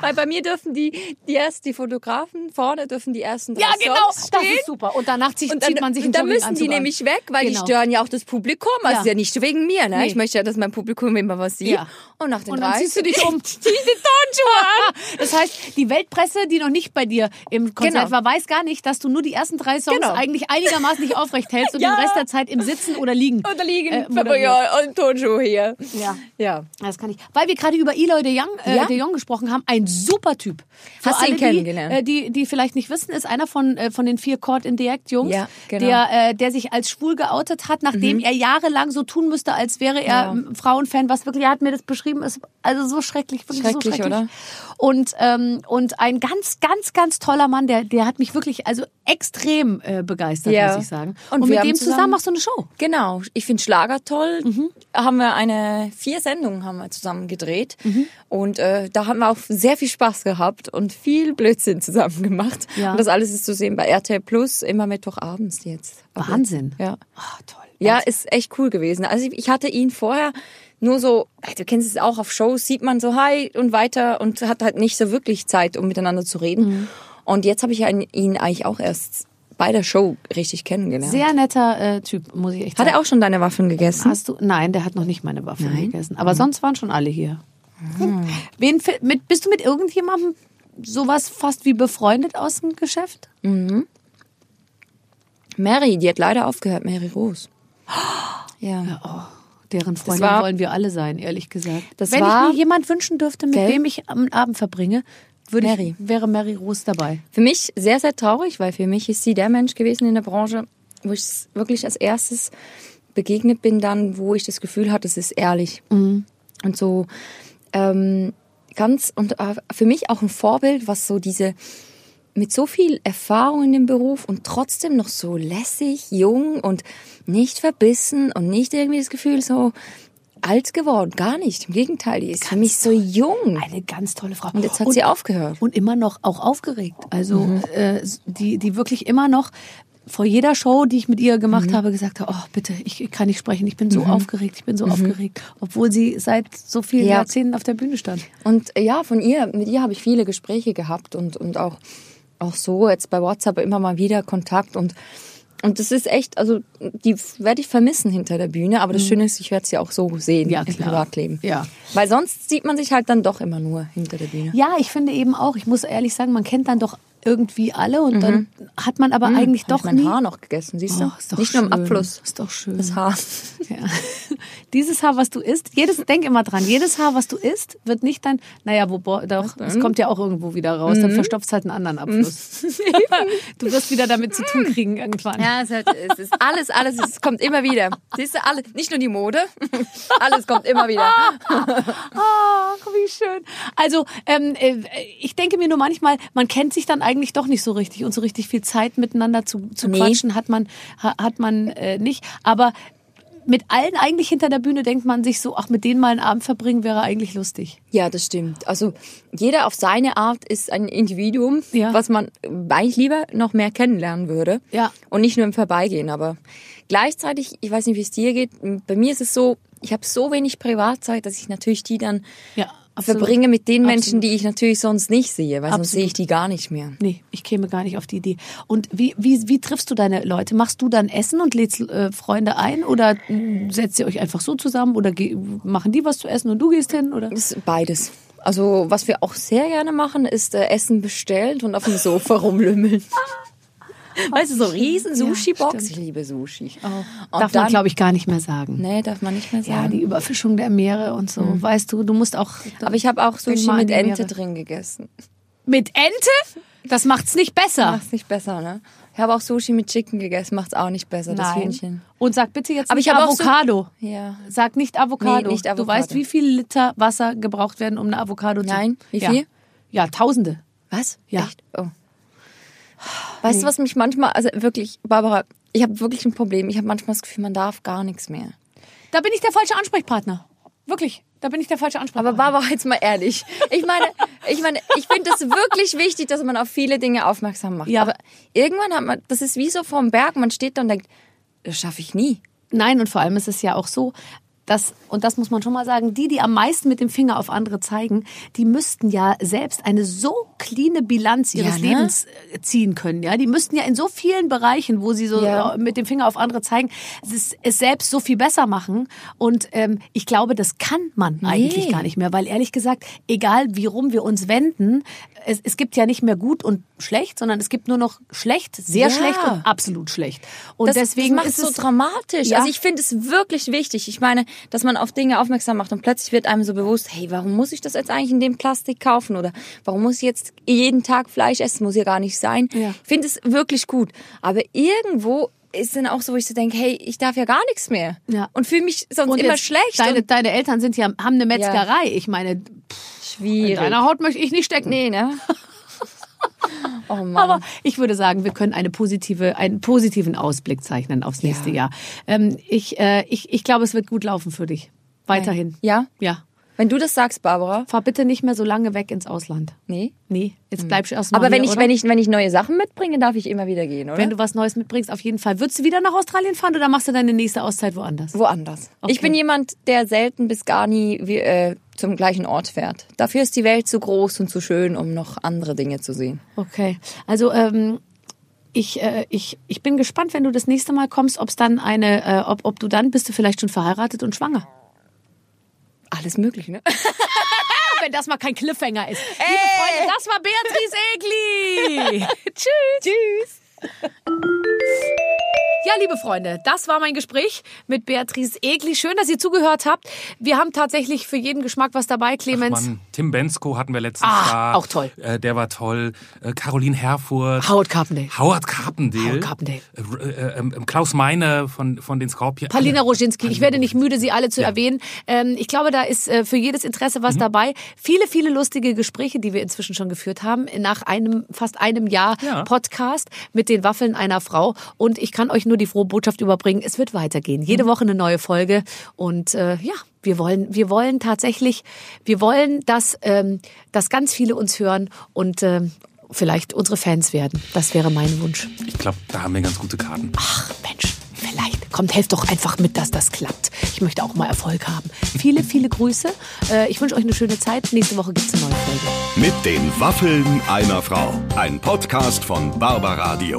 Weil bei mir dürfen die, die erst die Fotografen vorne dürfen die ersten drei
Ja, genau.
Songs
Das
stehen.
ist super. Und danach zieht,
Und dann,
zieht man sich einen
dann müssen die
an.
nämlich weg, weil
Genau.
die stören ja auch das Publikum. Also
Ja.
ist ja nicht wegen mir, ne?
Nee.
Ich möchte ja, dass mein Publikum immer was sieht.
Ja.
Und nach den
Und dann
drei
ziehst du dich [laughs] um.
zieh die an. [laughs]
Das heißt, die Weltpresse, die noch nicht bei dir im Konzert
Genau.
war, weiß gar nicht, dass du nur die ersten drei Songs
Genau.
eigentlich einigermaßen nicht aufrecht hältst und [laughs]
Ja.
den Rest der Zeit im Sitzen oder Liegen.
Da liegen
äh,
und Turnschuhe hier.
Ja.
Ja.
Das kann ich. Weil wir gerade über Eloy de Jong, äh, de Jong gesprochen haben, ein super Typ. Für
Hast du ihn kennengelernt?
Die, äh, die, die vielleicht nicht wissen, ist einer von, äh, von den vier Chord in Direct Jungs,
Ja, genau.
der, äh, der sich als schwul geoutet hat, nachdem er jahrelang so tun müsste, als wäre er
Ja.
ähm, Frauenfan, was wirklich, er hat mir das beschrieben, ist also so schrecklich, wirklich so
Schrecklich,
schrecklich.
oder?
Und, ähm, und ein ganz, ganz, ganz toller Mann, der, der hat mich wirklich also extrem äh, begeistert,
Ja.
muss ich sagen.
Und
Und, mit dem zusammen
zusammen-
machst du eine Show.
Genau, ich finde Schlager toll.
Mhm.
Haben wir eine vier Sendungen haben wir zusammen gedreht
Mhm.
und äh, da haben wir auch sehr viel Spaß gehabt und viel Blödsinn zusammen gemacht.
Ja.
Und das alles ist zu sehen bei RTL Plus immer Mittwochabends jetzt.
Wahnsinn.
Ja.
Ah, toll.
Ja, ist echt cool gewesen. Also ich- ich hatte ihn vorher nur so, du kennst es auch auf Shows, sieht man so hi und weiter und hat halt nicht so wirklich Zeit, um miteinander zu reden.
Mhm.
Und jetzt habe ich ihn eigentlich auch erst bei der Show richtig kennengelernt.
Sehr netter äh, Typ, muss ich echt
hat
sagen.
er auch schon deine Waffen gegessen?
Hast du? Nein, der hat noch nicht meine Waffe
Nein?
gegessen. Aber sonst waren schon alle hier. Wen, fi- mit, bist du mit irgendjemandem sowas fast wie befreundet aus dem Geschäft?
Mary, die hat leider aufgehört, Mary Rose. [gasps] Ja.
Deren Freundin
war-
wollen wir alle sein, ehrlich gesagt. Wenn
war-
ich mir jemand wünschen dürfte, mit
Gell?
wem ich am Abend verbringe,
Mary.
ich, wäre Mary Rose dabei.
Für mich sehr, sehr traurig, weil für mich ist sie der Mensch gewesen in der Branche, wo ich wirklich als erstes begegnet bin, dann, wo ich das Gefühl hatte, es ist ehrlich. Und so ähm, ganz, und äh, für mich auch ein Vorbild, was so diese, mit so viel Erfahrung in dem Beruf und trotzdem noch so lässig, jung und nicht verbissen und nicht irgendwie das Gefühl so alt geworden. Gar nicht. Im Gegenteil, die ist für mich so jung.
Eine ganz tolle Frau.
Und jetzt hat sie aufgehört.
Und immer noch auch aufgeregt. Also
Mhm.
äh, die, die wirklich immer noch vor jeder Show, die ich mit ihr gemacht
Mhm.
habe, gesagt hat, oh bitte, ich kann nicht sprechen, ich bin so aufgeregt, ich bin so aufgeregt. Obwohl sie seit so vielen
Mhm. Ja.
Jahrzehnten auf der Bühne stand.
Und äh, ja, von ihr, mit ihr habe ich viele Gespräche gehabt und, und auch, auch so jetzt bei WhatsApp immer mal wieder Kontakt und und das ist echt, also die werde ich vermissen hinter der Bühne, aber das Schöne ist, ich werde sie auch so sehen
Ja,
im. Privatleben.
Ja.
Weil sonst sieht man sich halt dann doch immer nur hinter der Bühne.
Ja, ich finde eben auch, ich muss ehrlich sagen, man kennt dann doch irgendwie alle und dann hat man aber eigentlich
Hab
doch
ich mein
nie...
Haar noch gegessen, siehst du?
Oh, ist doch
Nicht nur im
schön.
Abfluss.
Ist doch schön.
Das Haar. [laughs]
Ja. Dieses Haar, was du isst, jedes, denk immer dran, jedes Haar, was du isst, wird nicht dein, naja, wo, doch, es kommt ja auch irgendwo wieder raus,
Mhm.
dann verstopft es halt einen anderen Abfluss. [laughs] du wirst wieder damit zu tun kriegen irgendwann.
Ja, es, hat, es ist alles, alles, es kommt immer wieder. Siehst du, alle, nicht nur die Mode, [laughs] alles kommt immer wieder.
Ach, wie schön. Also, ähm, äh, ich denke mir nur manchmal, man kennt sich dann eigentlich doch nicht so richtig und so richtig viel Zeit miteinander zu, zu
Nee.
quatschen hat man, ha, hat man äh, nicht. Aber mit allen eigentlich hinter der Bühne denkt man sich so, ach, mit denen mal einen Abend verbringen wäre eigentlich lustig.
Ja, das stimmt. Also jeder auf seine Art ist ein Individuum,
Ja.
was man eigentlich lieber noch mehr kennenlernen würde.
Ja.
Und nicht nur im Vorbeigehen. Aber gleichzeitig, ich weiß nicht, wie es dir geht, bei mir ist es so, ich habe so wenig Privatzeit, dass ich natürlich die dann
Ja, absolut.
verbringe mit den Menschen,
Absolut.
die ich natürlich sonst nicht sehe, weil sonst
Absolut.
sehe ich die gar nicht mehr.
Nee, ich käme gar nicht auf die Idee. Und wie, wie, wie triffst du deine Leute? Machst du dann Essen und lädst äh, Freunde ein oder mh, setzt ihr euch einfach so zusammen oder machen die was zu essen und du gehst hin? Oder?
Beides. Also was wir auch sehr gerne machen, ist äh, Essen bestellen und auf dem Sofa [laughs] rumlümmeln. [laughs] Weißt du, so riesen
Ja,
Sushi-Box.
stimmt.
ich liebe Sushi.
Oh,
Und
darf
dann-
man, glaube ich, gar nicht mehr sagen.
Nee, darf man nicht mehr
Ja,
sagen.
die Überfischung der Meere und so. Weißt du, du musst auch.
Aber ich habe auch Sushi mit Ente
Meere.
drin gegessen.
Mit Ente? Das macht's nicht besser.
Macht's nicht besser, ne? Ich habe auch Sushi mit Chicken gegessen, macht's auch nicht besser, das Hühnchen.
Und sag bitte jetzt
Aber
nicht
ich habe auch so-
Avocado.
Ja.
Sag nicht Avocado.
Nee, nicht
Du
Avocado.
weißt, wie viel Liter Wasser gebraucht werden, um eine Avocado zu...
Nein, wie
ja.
viel?
Ja, Tausende.
Was?
Ja.
Echt? Oh. Weißt du, was mich manchmal, also wirklich, Barbara, ich habe wirklich ein Problem. Ich habe manchmal das Gefühl, man darf gar nichts mehr.
Da bin ich der falsche Ansprechpartner. Wirklich. Da bin ich der falsche Ansprechpartner.
Aber Barbara, jetzt mal ehrlich. Ich meine, ich meine, ich finde es wirklich wichtig, dass man auf viele Dinge aufmerksam macht.
Ja.
Aber irgendwann hat man, das ist wie so vorm Berg, man steht da und denkt, das schaffe ich nie.
Nein, und vor allem ist es ja auch so, dass, und das muss man schon mal sagen, die, die am meisten mit dem Finger auf andere zeigen, die müssten ja selbst eine so cleane Bilanz ihres
Ja, ne?
Lebens äh, ziehen können. Ja, die müssten ja in so vielen Bereichen, wo sie so
Ja.
äh, mit dem Finger auf andere zeigen, es, es selbst so viel besser machen. Und ähm, ich glaube, das kann man eigentlich gar nicht mehr, weil ehrlich gesagt, egal wie rum wir uns wenden, es, es gibt ja nicht mehr gut und schlecht, sondern es gibt nur noch schlecht, sehr
Ja.
schlecht und absolut schlecht. Und
das,
deswegen
das macht
ist
so
es
dramatisch. Also ich finde es wirklich wichtig. Ich meine, dass man auf Dinge aufmerksam macht und plötzlich wird einem so bewusst, hey, warum muss ich das jetzt eigentlich in dem Plastik kaufen oder warum muss ich jetzt jeden Tag Fleisch essen? Muss ja gar nicht sein.
Ja.
Ich finde es wirklich gut. Aber irgendwo ist dann auch so, wo ich so denke, hey, ich darf ja gar nichts mehr.
Ja.
Und fühle mich sonst
Und
immer schlecht.
Deine, deine Eltern sind ja, haben eine Metzgerei. Ich meine, in
schwierig.
deiner Haut möchte ich nicht stecken.
Nee, ne? [laughs] oh.
Aber ich würde sagen, wir können eine positive, einen positiven Ausblick zeichnen aufs nächste
Ja.
Jahr. Ähm, ich, äh, ich, ich glaube, es wird gut laufen für dich. Weiterhin.
Ja?
Ja.
Wenn du das sagst, Barbara.
Fahr bitte nicht mehr so lange weg ins Ausland.
Nee.
Nee, jetzt bleibst du erst mal
Aber wenn
hier,
ich,
oder?
wenn ich, wenn ich neue Sachen mitbringe, darf ich immer wieder gehen, oder?
Wenn du was Neues mitbringst, auf jeden Fall. Würdest du wieder nach Australien fahren oder machst du deine nächste Auszeit woanders?
Woanders.
Okay.
Ich bin jemand, der selten bis gar nie wie, äh, zum gleichen Ort fährt. Dafür ist die Welt zu groß und zu schön, um noch andere Dinge zu sehen.
Okay. Also ähm, ich, äh, ich, ich bin gespannt, wenn du das nächste Mal kommst, ob es dann eine, äh, ob, ob du dann bist du vielleicht schon verheiratet und schwanger.
Alles möglich, ne? [laughs]
Wenn das mal kein Cliffhanger ist. Liebe Freunde, das war Beatrice Egli. [laughs] Tschüss. Tschüss. Ja, liebe Freunde, das war mein Gespräch mit Beatrice Egli. Schön, dass ihr zugehört habt. Wir haben tatsächlich für jeden Geschmack was dabei, Clemens.
Mann, Tim Bensko hatten wir letztens
Ah,
da.
auch toll.
Äh, der war toll. Äh, Caroline Herfurth.
Howard Carpendale.
Howard Carpendale.
Howard Carpendale.
Äh, äh, ähm, Klaus Meine von, von den Scorpions.
Palina Roginski. Ich werde nicht müde, sie alle zu
Ja.
erwähnen. Ähm, ich glaube, da ist äh, für jedes Interesse was dabei. Viele, viele lustige Gespräche, die wir inzwischen schon geführt haben, nach einem, fast einem Jahr
Ja.
Podcast mit den Waffeln einer Frau. Und ich kann euch nur die frohe Botschaft überbringen. Es wird weitergehen. Jede Woche eine neue Folge. Und äh, ja, wir wollen, wir wollen tatsächlich, wir wollen, dass, ähm, dass ganz viele uns hören und ähm, vielleicht unsere Fans werden. Das wäre mein Wunsch.
Ich glaube, da haben wir ganz gute Karten.
Ach Mensch, vielleicht. Kommt, helft doch einfach mit, dass das klappt. Ich möchte auch mal Erfolg haben. Viele, viele Grüße. Äh, Ich wünsche euch eine schöne Zeit. Nächste Woche gibt's eine neue Folge.
Mit den Waffeln einer Frau. Ein Podcast von Barbaradio.